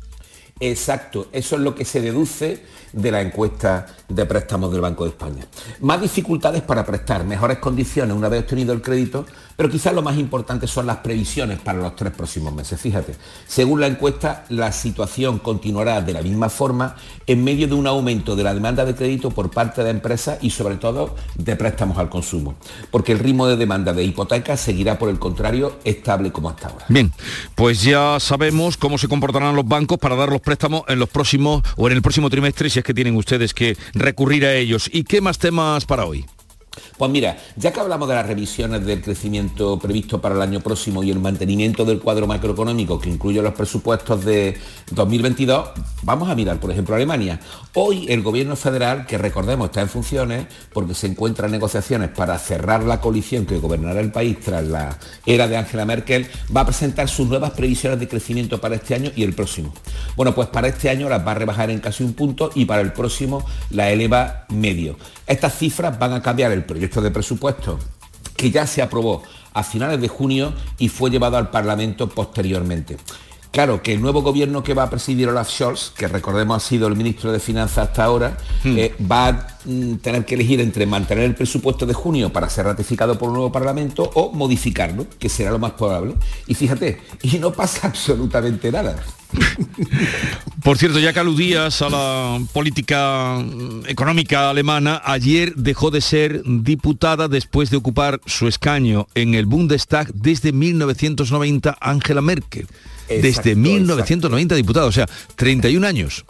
[SPEAKER 41] Exacto, eso es lo que se deduce de la encuesta de préstamos del Banco de España. Más dificultades para prestar, mejores condiciones una vez obtenido el crédito, pero quizás lo más importante son las previsiones para los tres próximos meses. Fíjate, según la encuesta, la situación continuará de la misma forma en medio de un aumento de la demanda de crédito por parte de empresas y sobre todo de préstamos al consumo, porque el ritmo de demanda de hipotecas seguirá por el contrario estable como hasta ahora.
[SPEAKER 1] Bien, pues ya sabemos cómo se comportarán los bancos para dar los préstamos en los próximos o en el próximo trimestre si es que tienen ustedes que recurrir a ellos. ¿Y qué más temas para hoy?
[SPEAKER 41] Pues mira, ya que hablamos de las revisiones del crecimiento previsto para el año próximo y el mantenimiento del cuadro macroeconómico que incluye los presupuestos de 2022, vamos a mirar, por ejemplo, Alemania. Hoy el gobierno federal, que recordemos está en funciones porque se encuentra en negociaciones para cerrar la coalición que gobernará el país tras la era de Angela Merkel, va a presentar sus nuevas previsiones de crecimiento para este año y el próximo. Bueno, pues para este año las va a rebajar en casi un punto y para el próximo la eleva medio. Estas cifras van a cambiar el proyecto de presupuesto que ya se aprobó a finales de junio y fue llevado al Parlamento posteriormente. Claro que el nuevo gobierno que va a presidir Olaf Scholz, que recordemos ha sido el ministro de Finanzas hasta ahora, hmm. eh, va a mm, tener que elegir entre mantener el presupuesto de junio para ser ratificado por un nuevo Parlamento o modificarlo, que será lo más probable. Y fíjate, y no pasa absolutamente nada.
[SPEAKER 1] Por cierto, ya que aludías a la política mm, económica alemana, ayer dejó de ser diputada después de ocupar su escaño en el Bundestag desde 1990 Angela Merkel. Desde 1990 diputado, o sea, 31 años.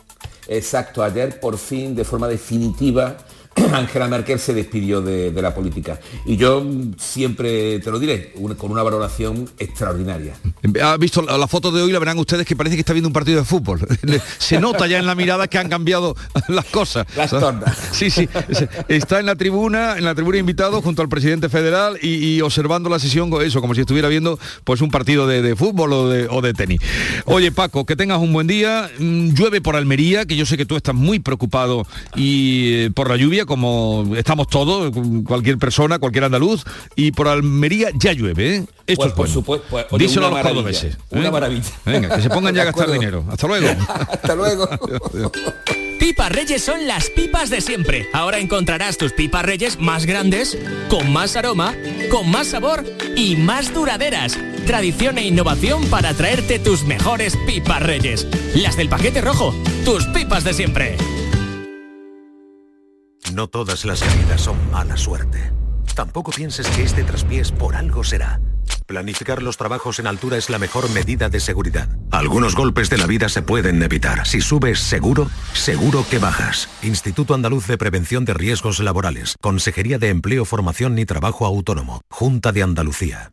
[SPEAKER 41] Exacto, ayer por fin, de forma definitiva, Angela Merkel se despidió de, la política. Y yo siempre te lo diré, con una valoración extraordinaria.
[SPEAKER 1] Ha visto la, foto de hoy, la verán ustedes que parece que está viendo un partido de fútbol. Se nota ya en la mirada que han cambiado las cosas.
[SPEAKER 41] Las tornas.
[SPEAKER 1] Sí, sí. Está en la tribuna, en la tribuna invitado junto al presidente federal y, observando la sesión con eso, como si estuviera viendo pues un partido de, fútbol o de, o de tenis. Oye, Paco, que tengas un buen día. Mm, llueve por Almería, que yo sé que tú estás muy preocupado y eh, por la lluvia como estamos todos, cualquier persona, cualquier andaluz, y por Almería ya llueve, ¿eh? Esto
[SPEAKER 41] pues,
[SPEAKER 1] es por
[SPEAKER 41] supuesto. Pues, Díselo a los
[SPEAKER 1] ¿eh?
[SPEAKER 41] Una maravilla.
[SPEAKER 1] Venga, que se pongan ya a gastar dinero. Hasta luego.
[SPEAKER 41] Hasta luego.
[SPEAKER 42] Pipas Reyes son las pipas de siempre. Ahora encontrarás tus pipas Reyes más grandes, con más aroma, con más sabor y más duraderas. Tradición e innovación para traerte tus mejores pipas Reyes. Las del paquete rojo, tus pipas de siempre.
[SPEAKER 43] No todas las caídas son mala suerte. Tampoco pienses que este traspiés por algo será. Planificar los trabajos en altura es la mejor medida de seguridad. Algunos golpes de la vida se pueden evitar. Si subes seguro, seguro que bajas. Instituto Andaluz de Prevención de Riesgos Laborales. Consejería de Empleo, Formación y Trabajo Autónomo. Junta de Andalucía.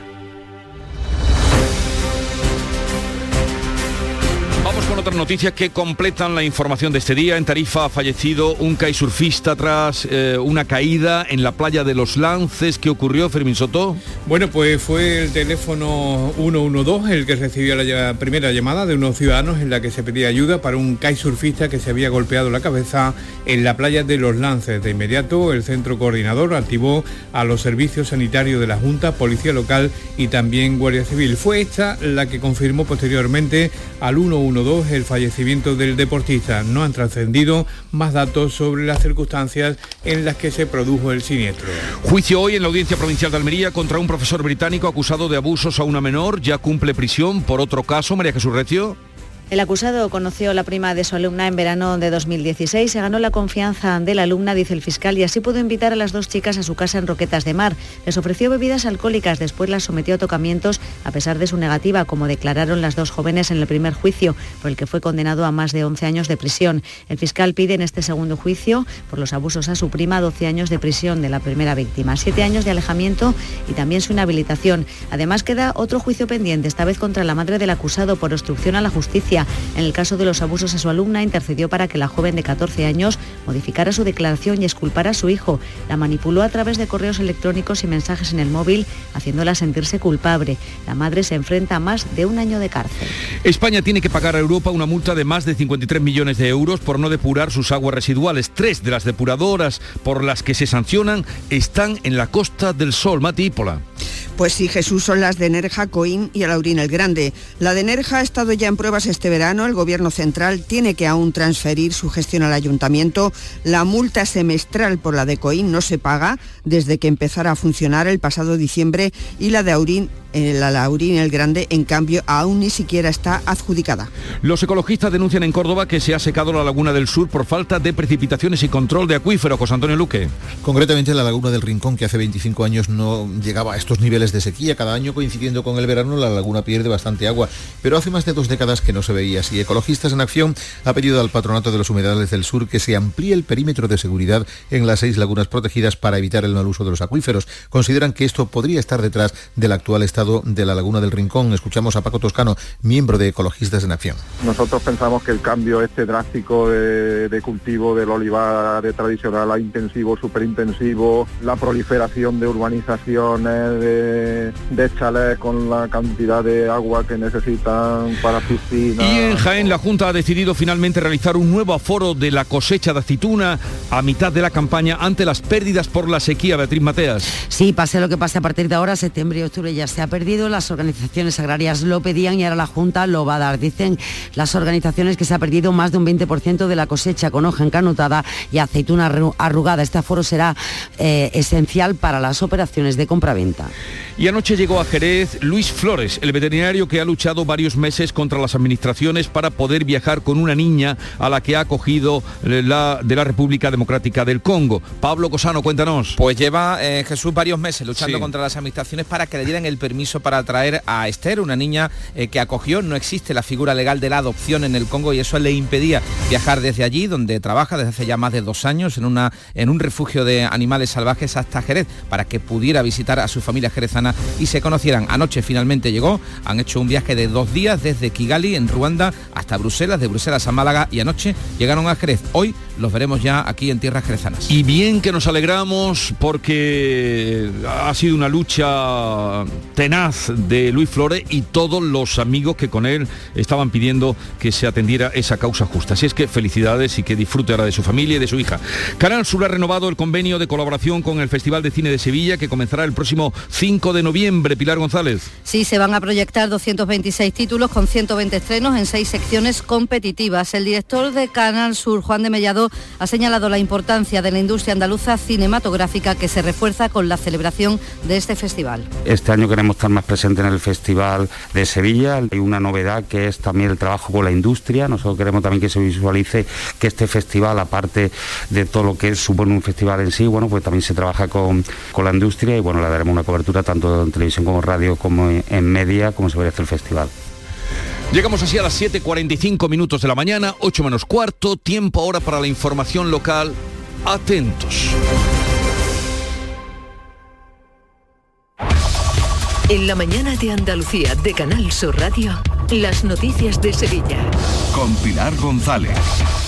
[SPEAKER 1] Otras noticias que completan la información de este día. En Tarifa ha fallecido un kitesurfista tras eh, una caída en la playa de Los Lances. ¿Qué ocurrió, Fermín Soto?
[SPEAKER 44] Bueno, pues fue el teléfono 112 el que recibió la primera llamada de unos ciudadanos en la que se pedía ayuda para un kitesurfista que se había golpeado la cabeza en la playa de Los Lances. De inmediato, el centro coordinador activó a los servicios sanitarios de la Junta, Policía Local y también Guardia Civil. Fue esta la que confirmó posteriormente al 112 el fallecimiento del deportista. No han trascendido más datos sobre las circunstancias en las que se produjo el siniestro.
[SPEAKER 1] Juicio hoy en la Audiencia Provincial de Almería contra un profesor británico acusado de abusos a una menor. Ya cumple prisión por otro caso. María Jesús Recio.
[SPEAKER 15] El acusado conoció la prima de su alumna en verano de 2016, se ganó la confianza de la alumna, dice el fiscal, y así pudo invitar a las dos chicas a su casa en Roquetas de Mar. Les ofreció bebidas alcohólicas, después las sometió a tocamientos a pesar de su negativa, como declararon las dos jóvenes en el primer juicio, por el que fue condenado a más de 11 años de prisión. El fiscal pide en este segundo juicio, por los abusos a su prima, 12 años de prisión de la primera víctima, 7 años de alejamiento y también su inhabilitación. Además queda otro juicio pendiente, esta vez contra la madre del acusado por obstrucción a la justicia. En el caso de los abusos a su alumna, intercedió para que la joven de 14 años modificara su declaración y exculpara a su hijo. La manipuló a través de correos electrónicos y mensajes en el móvil, haciéndola sentirse culpable. La madre se enfrenta a más de un año de cárcel.
[SPEAKER 1] España tiene que pagar a Europa una multa de más de 53 millones de euros por no depurar sus aguas residuales. Tres de las depuradoras por las que se sancionan están en la Costa del Sol. Mati Ípola.
[SPEAKER 45] Pues sí, Jesús, son las de Nerja, Coín y Alaurín el Grande. La de Nerja ha estado ya en pruebas este verano. El Gobierno Central tiene que aún transferir su gestión al Ayuntamiento. La multa semestral por la de Coín no se paga desde que empezara a funcionar el pasado diciembre y la de Aurín, eh, la Laurín el Grande, en cambio, aún ni siquiera está adjudicada.
[SPEAKER 1] Los ecologistas denuncian en Córdoba que se ha secado la laguna del sur por falta de precipitaciones y control de acuífero. José Antonio Luque.
[SPEAKER 46] Concretamente la laguna del Rincón, que hace 25 años no llegaba a estos niveles de sequía. Cada año coincidiendo con el verano la laguna pierde bastante agua, pero hace más de dos décadas que no se veía así. Ecologistas en Acción ha pedido al Patronato de los Humedales del Sur que se amplíe el perímetro de seguridad en las seis lagunas protegidas para evitar el mal uso de los acuíferos. Consideran que esto podría estar detrás del actual estado de la laguna del Rincón. Escuchamos a Paco Toscano, miembro de Ecologistas en Acción.
[SPEAKER 47] Nosotros pensamos que el cambio este drástico de, de cultivo del olivar de tradicional a intensivo, superintensivo, la proliferación de urbanizaciones, de, de chalés con la cantidad de agua que necesitan para piscinas.
[SPEAKER 1] Y en Jaén la Junta ha decidido finalmente realizar un nuevo aforo de la cosecha de aceituna a mitad de la campaña ante las pérdidas por la sequía. Beatriz Mateas.
[SPEAKER 48] Sí, pase lo que pase a partir de ahora, septiembre y octubre ya se ha perdido. Las organizaciones agrarias lo pedían y ahora la Junta lo va a dar. Dicen las organizaciones que se ha perdido más de un 20% de la cosecha con hoja encanutada y aceituna arru- arrugada. Este aforo será eh, esencial para las operaciones de compraventa.
[SPEAKER 1] Y anoche llegó a Jerez Luis Flores, el veterinario que ha luchado varios meses contra las administraciones para poder viajar con una niña a la que ha acogido eh, la, de la República Democrática del Congo. Pablo Cosano, cuéntanos.
[SPEAKER 49] Pues lleva eh, Jesús varios meses luchando
[SPEAKER 1] Sí.
[SPEAKER 49] contra las administraciones para que le dieran el permiso
[SPEAKER 50] permiso para traer a Esther, una niña eh, que acogió. No existe la figura legal de la adopción en el Congo y eso le impedía viajar desde allí, donde trabaja desde hace ya más de dos años, en, una, en un refugio de animales salvajes hasta Jerez, para que pudiera visitar a su familia jerezana y se conocieran. Anoche finalmente llegó, han hecho un viaje de dos días desde Kigali, en Ruanda, hasta Bruselas, de Bruselas a Málaga y anoche llegaron a Jerez. Hoy los veremos ya aquí en tierras jerezanas.
[SPEAKER 1] Y bien que nos alegramos porque ha sido una lucha tenaz de Luis Flores y todos los amigos que con él estaban pidiendo que se atendiera esa causa justa. Así es que felicidades y que disfrute ahora de su familia y de su hija. Canal Sur ha renovado el convenio de colaboración con el Festival de Cine de Sevilla que comenzará el próximo 5 de noviembre. Pilar González.
[SPEAKER 40] Sí, se van a proyectar 226 títulos con 120 estrenos en seis secciones competitivas. El director de Canal Sur, Juan de Mellado, ha señalado la importancia de la industria andaluza cinematográfica que se refuerza con la celebración de este festival.
[SPEAKER 51] Este año queremos estar más presentes en el Festival de Sevilla. Hay una novedad que es también el trabajo con la industria. Nosotros queremos también que se visualice que este festival, aparte de todo lo que supone un festival en sí, bueno, pues también se trabaja con, con la industria y bueno, le daremos una cobertura tanto en televisión como en radio como en, media, como se merece el festival.
[SPEAKER 1] Llegamos así a las 7.45 minutos de la mañana, 8 menos cuarto, tiempo ahora para la información local. Atentos.
[SPEAKER 21] En la mañana de Andalucía de Canal Sur Radio, las noticias de Sevilla.
[SPEAKER 52] Con Pilar González.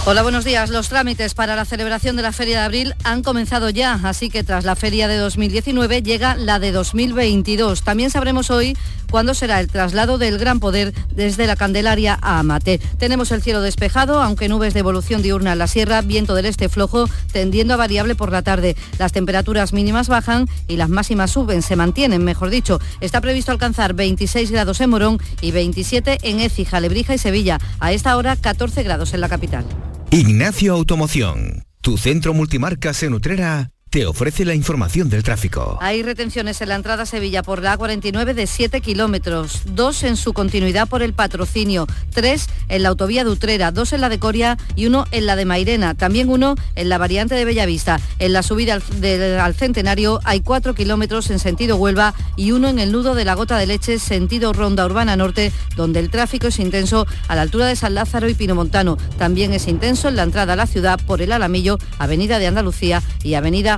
[SPEAKER 40] Hola, buenos días. Los trámites para la celebración de la Feria de Abril han comenzado ya, así que tras la Feria de 2019 llega la de 2022. También sabremos hoy cuándo será el traslado del Gran Poder desde la Candelaria a Amate. Tenemos el cielo despejado, aunque nubes de evolución diurna en la sierra, viento del este flojo, tendiendo a variable por la tarde. Las temperaturas mínimas bajan y las máximas suben, se mantienen, mejor dicho. Está previsto alcanzar 26 grados en Morón y 27 en Écija, Lebrija y Sevilla. A esta hora 14 grados en la capital.
[SPEAKER 53] Ignacio Automoción, tu centro multimarcas en Utrera te ofrece la información del tráfico.
[SPEAKER 40] Hay retenciones en la entrada a Sevilla por la A49 de 7 kilómetros, dos en su continuidad por el patrocinio, tres en la autovía de Utrera, dos en la de Coria y uno en la de Mairena, también uno en la variante de Bellavista. En la subida al, Centenario hay cuatro kilómetros en sentido Huelva y uno en el nudo de la Gota de Leche, sentido Ronda Urbana Norte, donde el tráfico es intenso a la altura de San Lázaro y Pinomontano. También es intenso en la entrada a la ciudad por el Alamillo, Avenida de Andalucía y Avenida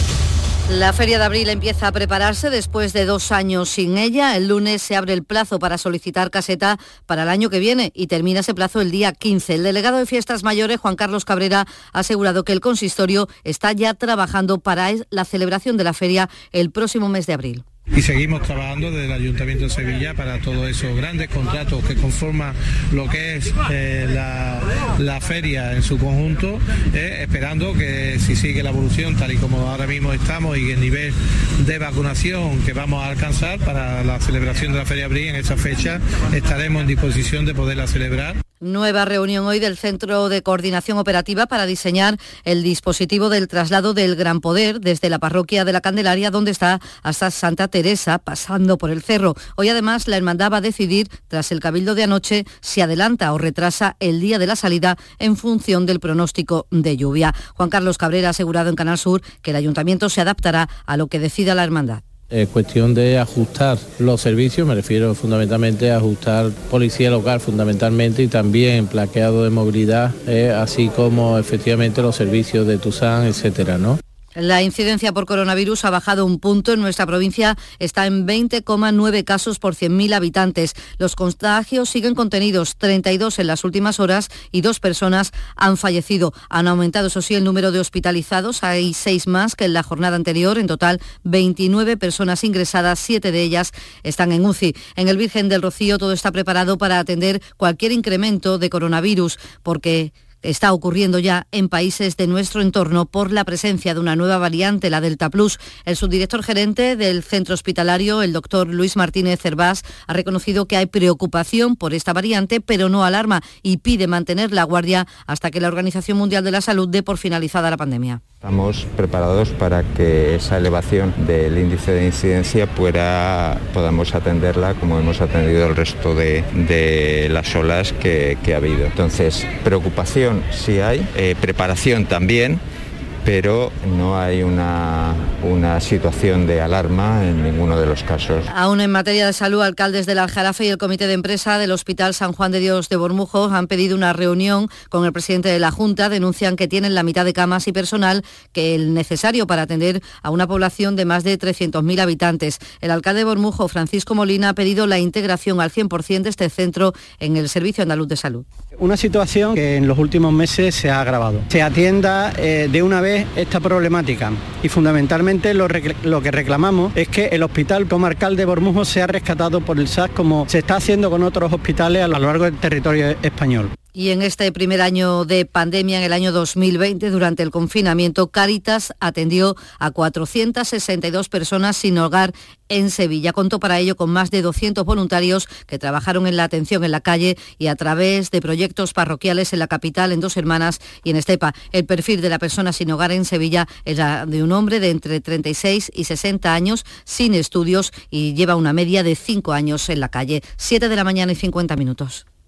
[SPEAKER 40] La Feria de Abril empieza a prepararse después de dos años sin ella. El lunes se abre el plazo para solicitar caseta para el año que viene y termina ese plazo el día 15. El delegado de Fiestas Mayores, Juan Carlos Cabrera, ha asegurado que el consistorio está ya trabajando para la celebración de la feria el próximo mes de abril.
[SPEAKER 54] Y seguimos trabajando desde el Ayuntamiento de Sevilla para todos esos grandes contratos que conforman lo que es eh, la, feria en su conjunto, eh, esperando que si sigue la evolución tal y como ahora mismo estamos y el nivel de vacunación que vamos a alcanzar para la celebración de la Feria Abril en esa fecha, estaremos en disposición de poderla celebrar.
[SPEAKER 40] Nueva reunión hoy del Centro de Coordinación Operativa para diseñar el dispositivo del traslado del Gran Poder desde la parroquia de la Candelaria, donde está hasta Santa Teresa, pasando por el cerro. Hoy además la hermandad va a decidir, tras el cabildo de anoche, si adelanta o retrasa el día de la salida en función del pronóstico de lluvia. Juan Carlos Cabrera ha asegurado en Canal Sur que el ayuntamiento se adaptará a lo que decida la hermandad.
[SPEAKER 54] Es cuestión de ajustar los servicios, me refiero fundamentalmente a ajustar policía local fundamentalmente y también plaqueado de movilidad, eh, así como efectivamente los servicios de Tusan, etcétera, ¿no?
[SPEAKER 40] La incidencia por coronavirus ha bajado un punto. En nuestra provincia está en 20,9 casos por 100.000 habitantes. Los contagios siguen contenidos, 32 en las últimas horas y dos personas han fallecido. Han aumentado, eso sí, el número de hospitalizados. Hay seis más que en la jornada anterior. En total, 29 personas ingresadas, siete de ellas están en UCI. En el Virgen del Rocío todo está preparado para atender cualquier incremento de coronavirus, porque está ocurriendo ya en países de nuestro entorno por la presencia de una nueva variante, la Delta Plus. El subdirector gerente del centro hospitalario, el doctor Luis Martínez Cervás, ha reconocido que hay preocupación por esta variante, pero no alarma y pide mantener la guardia hasta que la Organización Mundial de la Salud dé por finalizada la pandemia.
[SPEAKER 55] Estamos preparados para que esa elevación del índice de incidencia pueda, podamos atenderla como hemos atendido el resto de, las olas que, ha habido. Entonces, preocupación sí hay, eh, preparación también pero no hay una, una, situación de alarma en ninguno de los casos.
[SPEAKER 40] Aún en materia de salud, alcaldes del Aljarafe y el comité de empresa del Hospital San Juan de Dios de Bormujo han pedido una reunión con el presidente de la Junta. Denuncian que tienen la mitad de camas y personal que el necesario para atender a una población de más de 300.000 habitantes. El alcalde de Bormujo, Francisco Molina, ha pedido la integración al 100% de este centro en el Servicio Andaluz de Salud.
[SPEAKER 56] Una situación que en los últimos meses se ha agravado. Se atienda eh, de una vez esta problemática y fundamentalmente lo, que reclamamos es que el hospital comarcal de Bormujo sea rescatado por el SAS como se está haciendo con otros hospitales a lo largo del territorio español.
[SPEAKER 40] Y en este primer año de pandemia, en el año 2020, durante el confinamiento, Caritas atendió a 462 personas sin hogar en Sevilla. Contó para ello con más de 200 voluntarios que trabajaron en la atención en la calle y a través de proyectos parroquiales en la capital, en Dos Hermanas y en Estepa. El perfil de la persona sin hogar en Sevilla era de un hombre de entre 36 y 60 años, sin estudios y lleva una media de 5 años en la calle. 7 de la mañana y 50 minutos.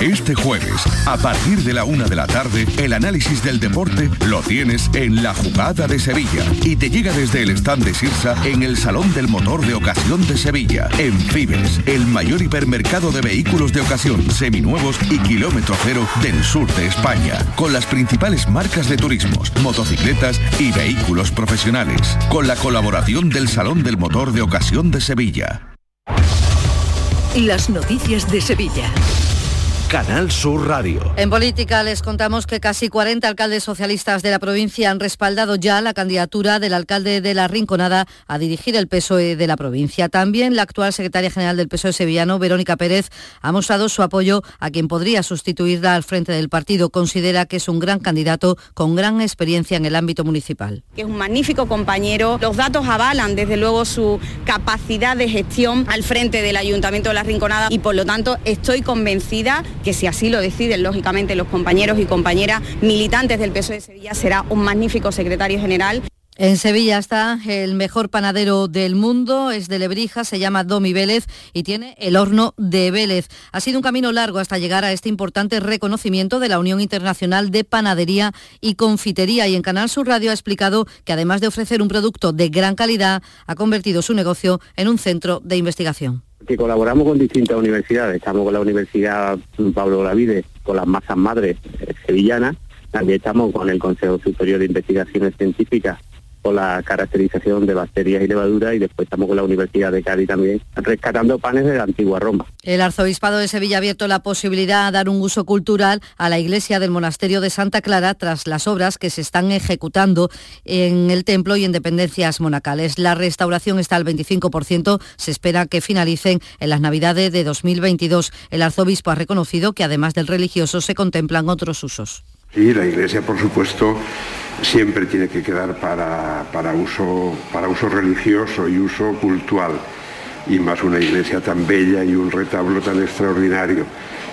[SPEAKER 52] Este jueves, a partir de la una de la tarde, el análisis del deporte lo tienes en la jugada de Sevilla y te llega desde el stand de Sirsa en el Salón del Motor de Ocasión de Sevilla, en Fibes, el mayor hipermercado de vehículos de ocasión, seminuevos y kilómetro cero del sur de España, con las principales marcas de turismos, motocicletas y vehículos profesionales, con la colaboración del Salón del Motor de Ocasión de Sevilla.
[SPEAKER 21] Las noticias de Sevilla.
[SPEAKER 52] Canal Sur Radio.
[SPEAKER 40] En política les contamos que casi 40 alcaldes socialistas de la provincia han respaldado ya la candidatura del alcalde de la Rinconada a dirigir el PSOE de la provincia. También la actual secretaria general del PSOE sevillano, Verónica Pérez, ha mostrado su apoyo a quien podría sustituirla al frente del partido. Considera que es un gran candidato con gran experiencia en el ámbito municipal.
[SPEAKER 57] Es un magnífico compañero. Los datos avalan desde luego su capacidad de gestión al frente del Ayuntamiento de la Rinconada y por lo tanto estoy convencida que si así lo deciden, lógicamente, los compañeros y compañeras militantes del PSOE de Sevilla, será un magnífico secretario general.
[SPEAKER 40] En Sevilla está el mejor panadero del mundo, es de Lebrija, se llama Domi Vélez y tiene el horno de Vélez. Ha sido un camino largo hasta llegar a este importante reconocimiento de la Unión Internacional de Panadería y Confitería y en Canal Sur Radio ha explicado que además de ofrecer un producto de gran calidad, ha convertido su negocio en un centro de investigación
[SPEAKER 49] que colaboramos con distintas universidades. Estamos con la Universidad Pablo Gravide, con las masas madres eh, sevillanas. También estamos con el Consejo Superior de Investigaciones Científicas la caracterización de bacterias y levaduras y después estamos con la Universidad de Cádiz también rescatando panes de la antigua Roma.
[SPEAKER 40] El Arzobispado de Sevilla ha abierto la posibilidad de dar un uso cultural a la iglesia del Monasterio de Santa Clara tras las obras que se están ejecutando en el templo y en dependencias monacales. La restauración está al 25%, se espera que finalicen en las Navidades de 2022. El arzobispo ha reconocido que además del religioso se contemplan otros usos.
[SPEAKER 58] Sí, la iglesia por supuesto siempre tiene que quedar para, uso, para uso religioso y uso cultural, y más una iglesia tan bella y un retablo tan extraordinario.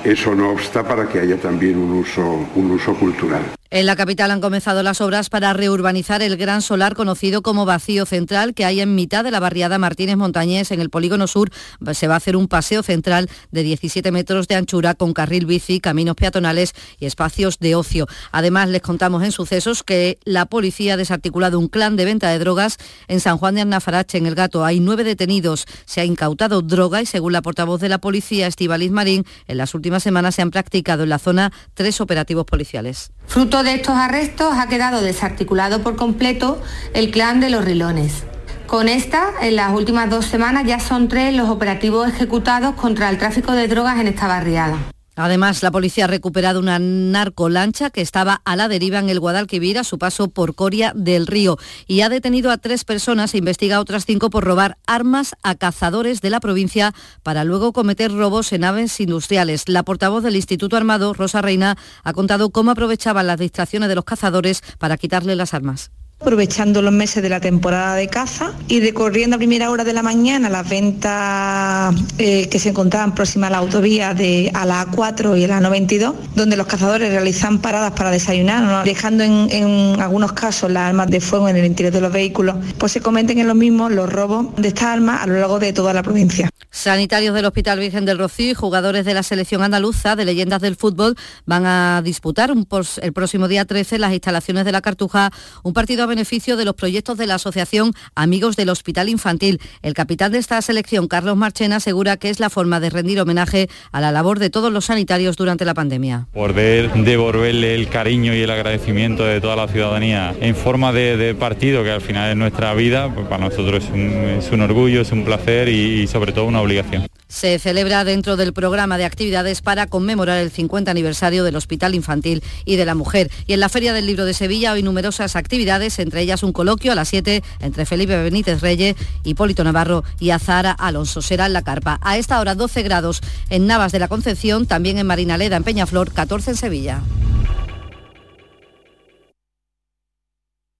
[SPEAKER 58] Eso no obsta para que haya también un uso, un uso cultural.
[SPEAKER 40] En la capital han comenzado las obras para reurbanizar el gran solar conocido como Vacío Central que hay en mitad de la barriada Martínez Montañés en el Polígono Sur. Se va a hacer un paseo central de 17 metros de anchura con carril bici, caminos peatonales y espacios de ocio. Además, les contamos en sucesos que la policía ha desarticulado un clan de venta de drogas en San Juan de Arnafarache, en El Gato. Hay nueve detenidos. Se ha incautado droga y según la portavoz de la policía, Estivaliz Marín, en las últimas semanas se han practicado en la zona tres operativos policiales.
[SPEAKER 59] Fruto de estos arrestos ha quedado desarticulado por completo el clan de los rilones.
[SPEAKER 57] Con esta, en las últimas dos semanas ya son tres los operativos ejecutados contra el tráfico de drogas en esta barriada.
[SPEAKER 40] Además, la policía ha recuperado una narcolancha que estaba a la deriva en el Guadalquivir a su paso por Coria del Río y ha detenido a tres personas e investiga a otras cinco por robar armas a cazadores de la provincia para luego cometer robos en aves industriales. La portavoz del Instituto Armado, Rosa Reina, ha contado cómo aprovechaban las distracciones de los cazadores para quitarle las armas
[SPEAKER 60] aprovechando los meses de la temporada de caza y recorriendo a primera hora de la mañana las ventas eh, que se encontraban próximas a la autovía de a la A4 y a la 92, donde los cazadores realizan paradas para desayunar, dejando en, algunos casos las armas de fuego en el interior de los vehículos, pues se cometen en lo mismo los robos de estas armas a lo largo de toda la provincia.
[SPEAKER 40] Sanitarios del Hospital Virgen del Rocío y jugadores de la selección andaluza de leyendas del fútbol van a disputar el próximo día 13 en las instalaciones de la Cartuja un partido a beneficio de los proyectos de la Asociación Amigos del Hospital Infantil. El capitán de esta selección, Carlos Marchena, asegura que es la forma de rendir homenaje a la labor de todos los sanitarios durante la pandemia.
[SPEAKER 61] Poder devolverle el cariño y el agradecimiento de toda la ciudadanía en forma de, partido, que al final es nuestra vida, pues para nosotros es un, es un, orgullo, es un placer y, y sobre todo una obligación.
[SPEAKER 40] Se celebra dentro del programa de actividades para conmemorar el 50 aniversario del Hospital Infantil y de la Mujer. Y en la Feria del Libro de Sevilla hay numerosas actividades, entre ellas un coloquio a las 7 entre Felipe Benítez Reyes, Hipólito Navarro y Azara Alonso. Será en la carpa. A esta hora 12 grados en Navas de la Concepción, también en Marinaleda, en Peñaflor, 14 en Sevilla.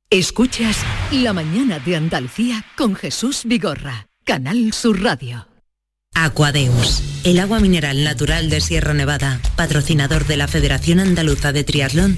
[SPEAKER 21] Escuchas La mañana de Andalucía con Jesús Vigorra, Canal Sur Radio.
[SPEAKER 62] Aquadeus, el agua mineral natural de Sierra Nevada, patrocinador de la Federación Andaluza de Triatlón,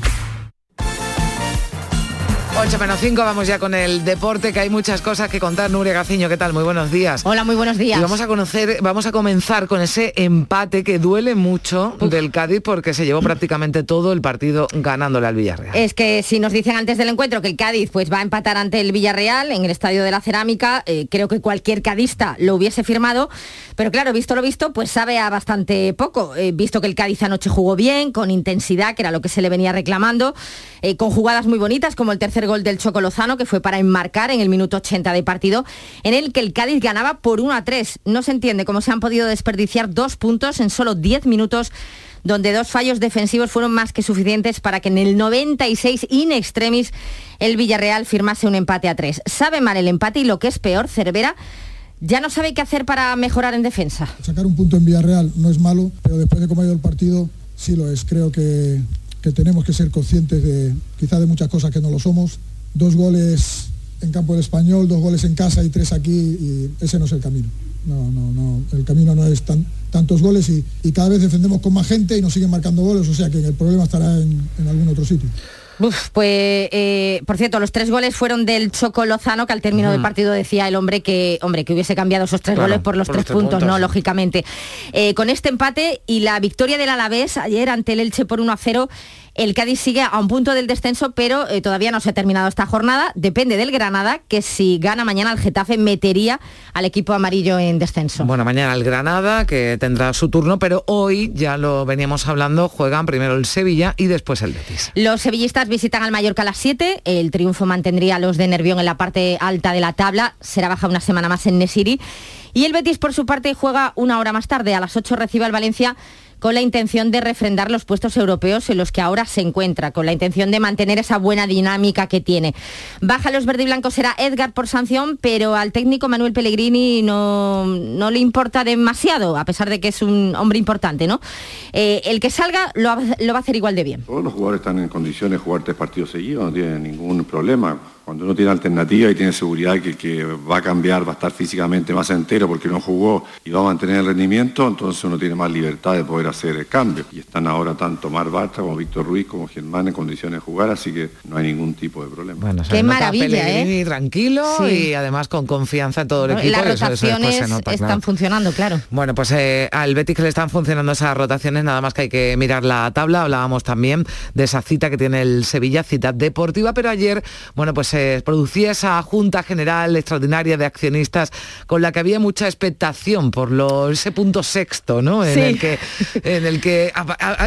[SPEAKER 22] 8 menos 5, vamos ya con el deporte, que hay muchas cosas que contar. Nuria Gaciño, ¿qué tal? Muy buenos días.
[SPEAKER 39] Hola, muy buenos días.
[SPEAKER 22] Y vamos a conocer, vamos a comenzar con ese empate que duele mucho del Cádiz porque se llevó prácticamente todo el partido ganándole al Villarreal.
[SPEAKER 39] Es que si nos dicen antes del encuentro que el Cádiz pues va a empatar ante el Villarreal en el Estadio de la Cerámica, eh, creo que cualquier cadista lo hubiese firmado, pero claro, visto lo visto, pues sabe a bastante poco. Eh, visto que el Cádiz anoche jugó bien, con intensidad, que era lo que se le venía reclamando, eh, con jugadas muy bonitas como el tercer gol del Choco Lozano, que fue para enmarcar en el minuto 80 de partido, en el que el Cádiz ganaba por 1 a 3. No se entiende cómo se han podido desperdiciar dos puntos en solo 10 minutos donde dos fallos defensivos fueron más que suficientes para que en el 96 in extremis el Villarreal firmase un empate a 3. Sabe mal el empate y lo que es peor, Cervera ya no sabe qué hacer para mejorar en defensa.
[SPEAKER 43] Sacar un punto en Villarreal no es malo, pero después de cómo ha ido el partido, sí lo es. Creo que, que tenemos que ser conscientes de quizá de muchas cosas que no lo somos. Dos goles en campo del español, dos goles en casa y tres aquí, y ese no es el camino. No, no, no. El camino no es tan, tantos goles y, y, cada vez defendemos con más gente y nos siguen marcando goles, o sea que el problema estará en, en algún otro sitio.
[SPEAKER 39] Uf, pues, eh, por cierto, los tres goles fueron del Choco Lozano, que al término -huh. del partido decía el hombre que, hombre, que hubiese cambiado esos tres claro, goles por los por tres, los puntos, puntos, ¿no? Lógicamente. Eh, con este empate y la victoria del Alavés ayer ante el Elche por 1 a 0, el Cádiz sigue a un punto del descenso, pero eh, todavía no se ha terminado esta jornada. Depende del Granada, que si gana mañana el Getafe metería al equipo amarillo en descenso.
[SPEAKER 22] Bueno, mañana el Granada, que tendrá su turno, pero hoy, ya lo veníamos hablando, juegan primero el Sevilla y después el Betis.
[SPEAKER 39] Los sevillistas visitan al Mallorca a las 7. El triunfo mantendría a los de Nervión en la parte alta de la tabla. Será baja una semana más en Nesiri. Y el Betis, por su parte, juega una hora más tarde. A las 8 recibe al Valencia con la intención de refrendar los puestos europeos en los que ahora se encuentra, con la intención de mantener esa buena dinámica que tiene. Baja los verde y blancos será Edgar por sanción, pero al técnico Manuel Pellegrini no, no le importa demasiado, a pesar de que es un hombre importante, ¿no? Eh, el que salga lo, lo va a hacer igual de bien.
[SPEAKER 59] Todos los jugadores están en condiciones de jugar tres partidos seguidos, no tienen ningún problema cuando uno tiene alternativa y tiene seguridad que, que, va a cambiar, va a estar físicamente más entero porque no jugó y va a mantener el rendimiento, entonces uno tiene más libertad de poder hacer el cambio. Y están ahora tanto Mar Bartra como Víctor Ruiz como Germán en condiciones de jugar, así que no hay ningún tipo de problema.
[SPEAKER 39] Bueno, Qué maravilla, ¿eh?
[SPEAKER 22] tranquilo sí. y además con confianza en todo el equipo.
[SPEAKER 39] Las rotaciones eso, nota, están claro. funcionando, claro.
[SPEAKER 22] Bueno, pues eh, al Betis que le están funcionando esas rotaciones, nada más que hay que mirar la tabla. Hablábamos también de esa cita que tiene el Sevilla, cita deportiva, pero ayer, bueno, pues
[SPEAKER 63] se producía esa Junta General Extraordinaria de Accionistas con la que había mucha expectación por lo, ese punto sexto, ¿no? En el que, en el que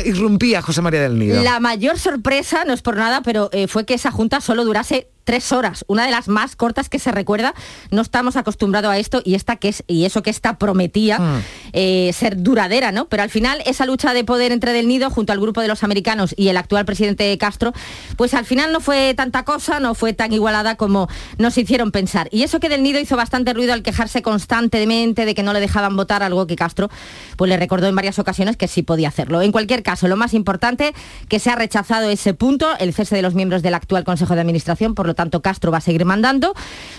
[SPEAKER 63] irrumpía José María del Nido.
[SPEAKER 39] La mayor sorpresa, no es por nada, pero eh, fue que esa Junta solo durase tres horas, una de las más cortas que se recuerda. No estamos acostumbrados a esto y esta que es y eso que esta prometía mm. eh, ser duradera, ¿no? Pero al final esa lucha de poder entre Del Nido junto al grupo de los americanos y el actual presidente Castro, pues al final no fue tanta cosa, no fue tan igualada como nos hicieron pensar. Y eso que Del Nido hizo bastante ruido al quejarse constantemente de que no le dejaban votar, algo que Castro pues le recordó en varias ocasiones que sí podía hacerlo. En cualquier caso, lo más importante que se ha rechazado ese punto, el cese de los miembros del actual Consejo de Administración, por lo tanto Castro va a seguir mandando,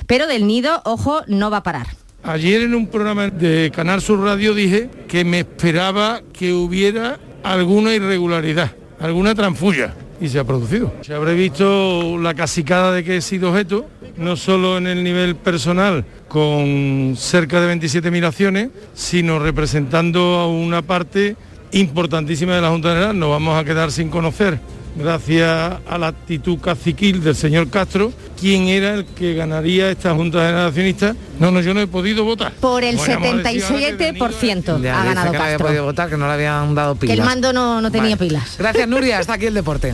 [SPEAKER 39] pero del nido, ojo, no va a parar.
[SPEAKER 54] Ayer en un programa de Canal Sur Radio dije que me esperaba que hubiera alguna irregularidad, alguna transfulla, y se ha producido. Se habré visto la casicada de que he sido objeto, no solo en el nivel personal, con cerca de 27.000 acciones, sino representando a una parte importantísima de la Junta General. Nos vamos a quedar sin conocer gracias a la actitud caciquil del señor Castro, quién era el que ganaría esta Junta de Accionistas. No, no, yo no he podido votar.
[SPEAKER 39] Por el 77% ha ganado
[SPEAKER 63] que
[SPEAKER 39] Castro.
[SPEAKER 63] No podido votar, que no le habían dado pilas.
[SPEAKER 39] Que el mando no, no tenía pilas.
[SPEAKER 63] Gracias, Nuria. Hasta aquí el deporte.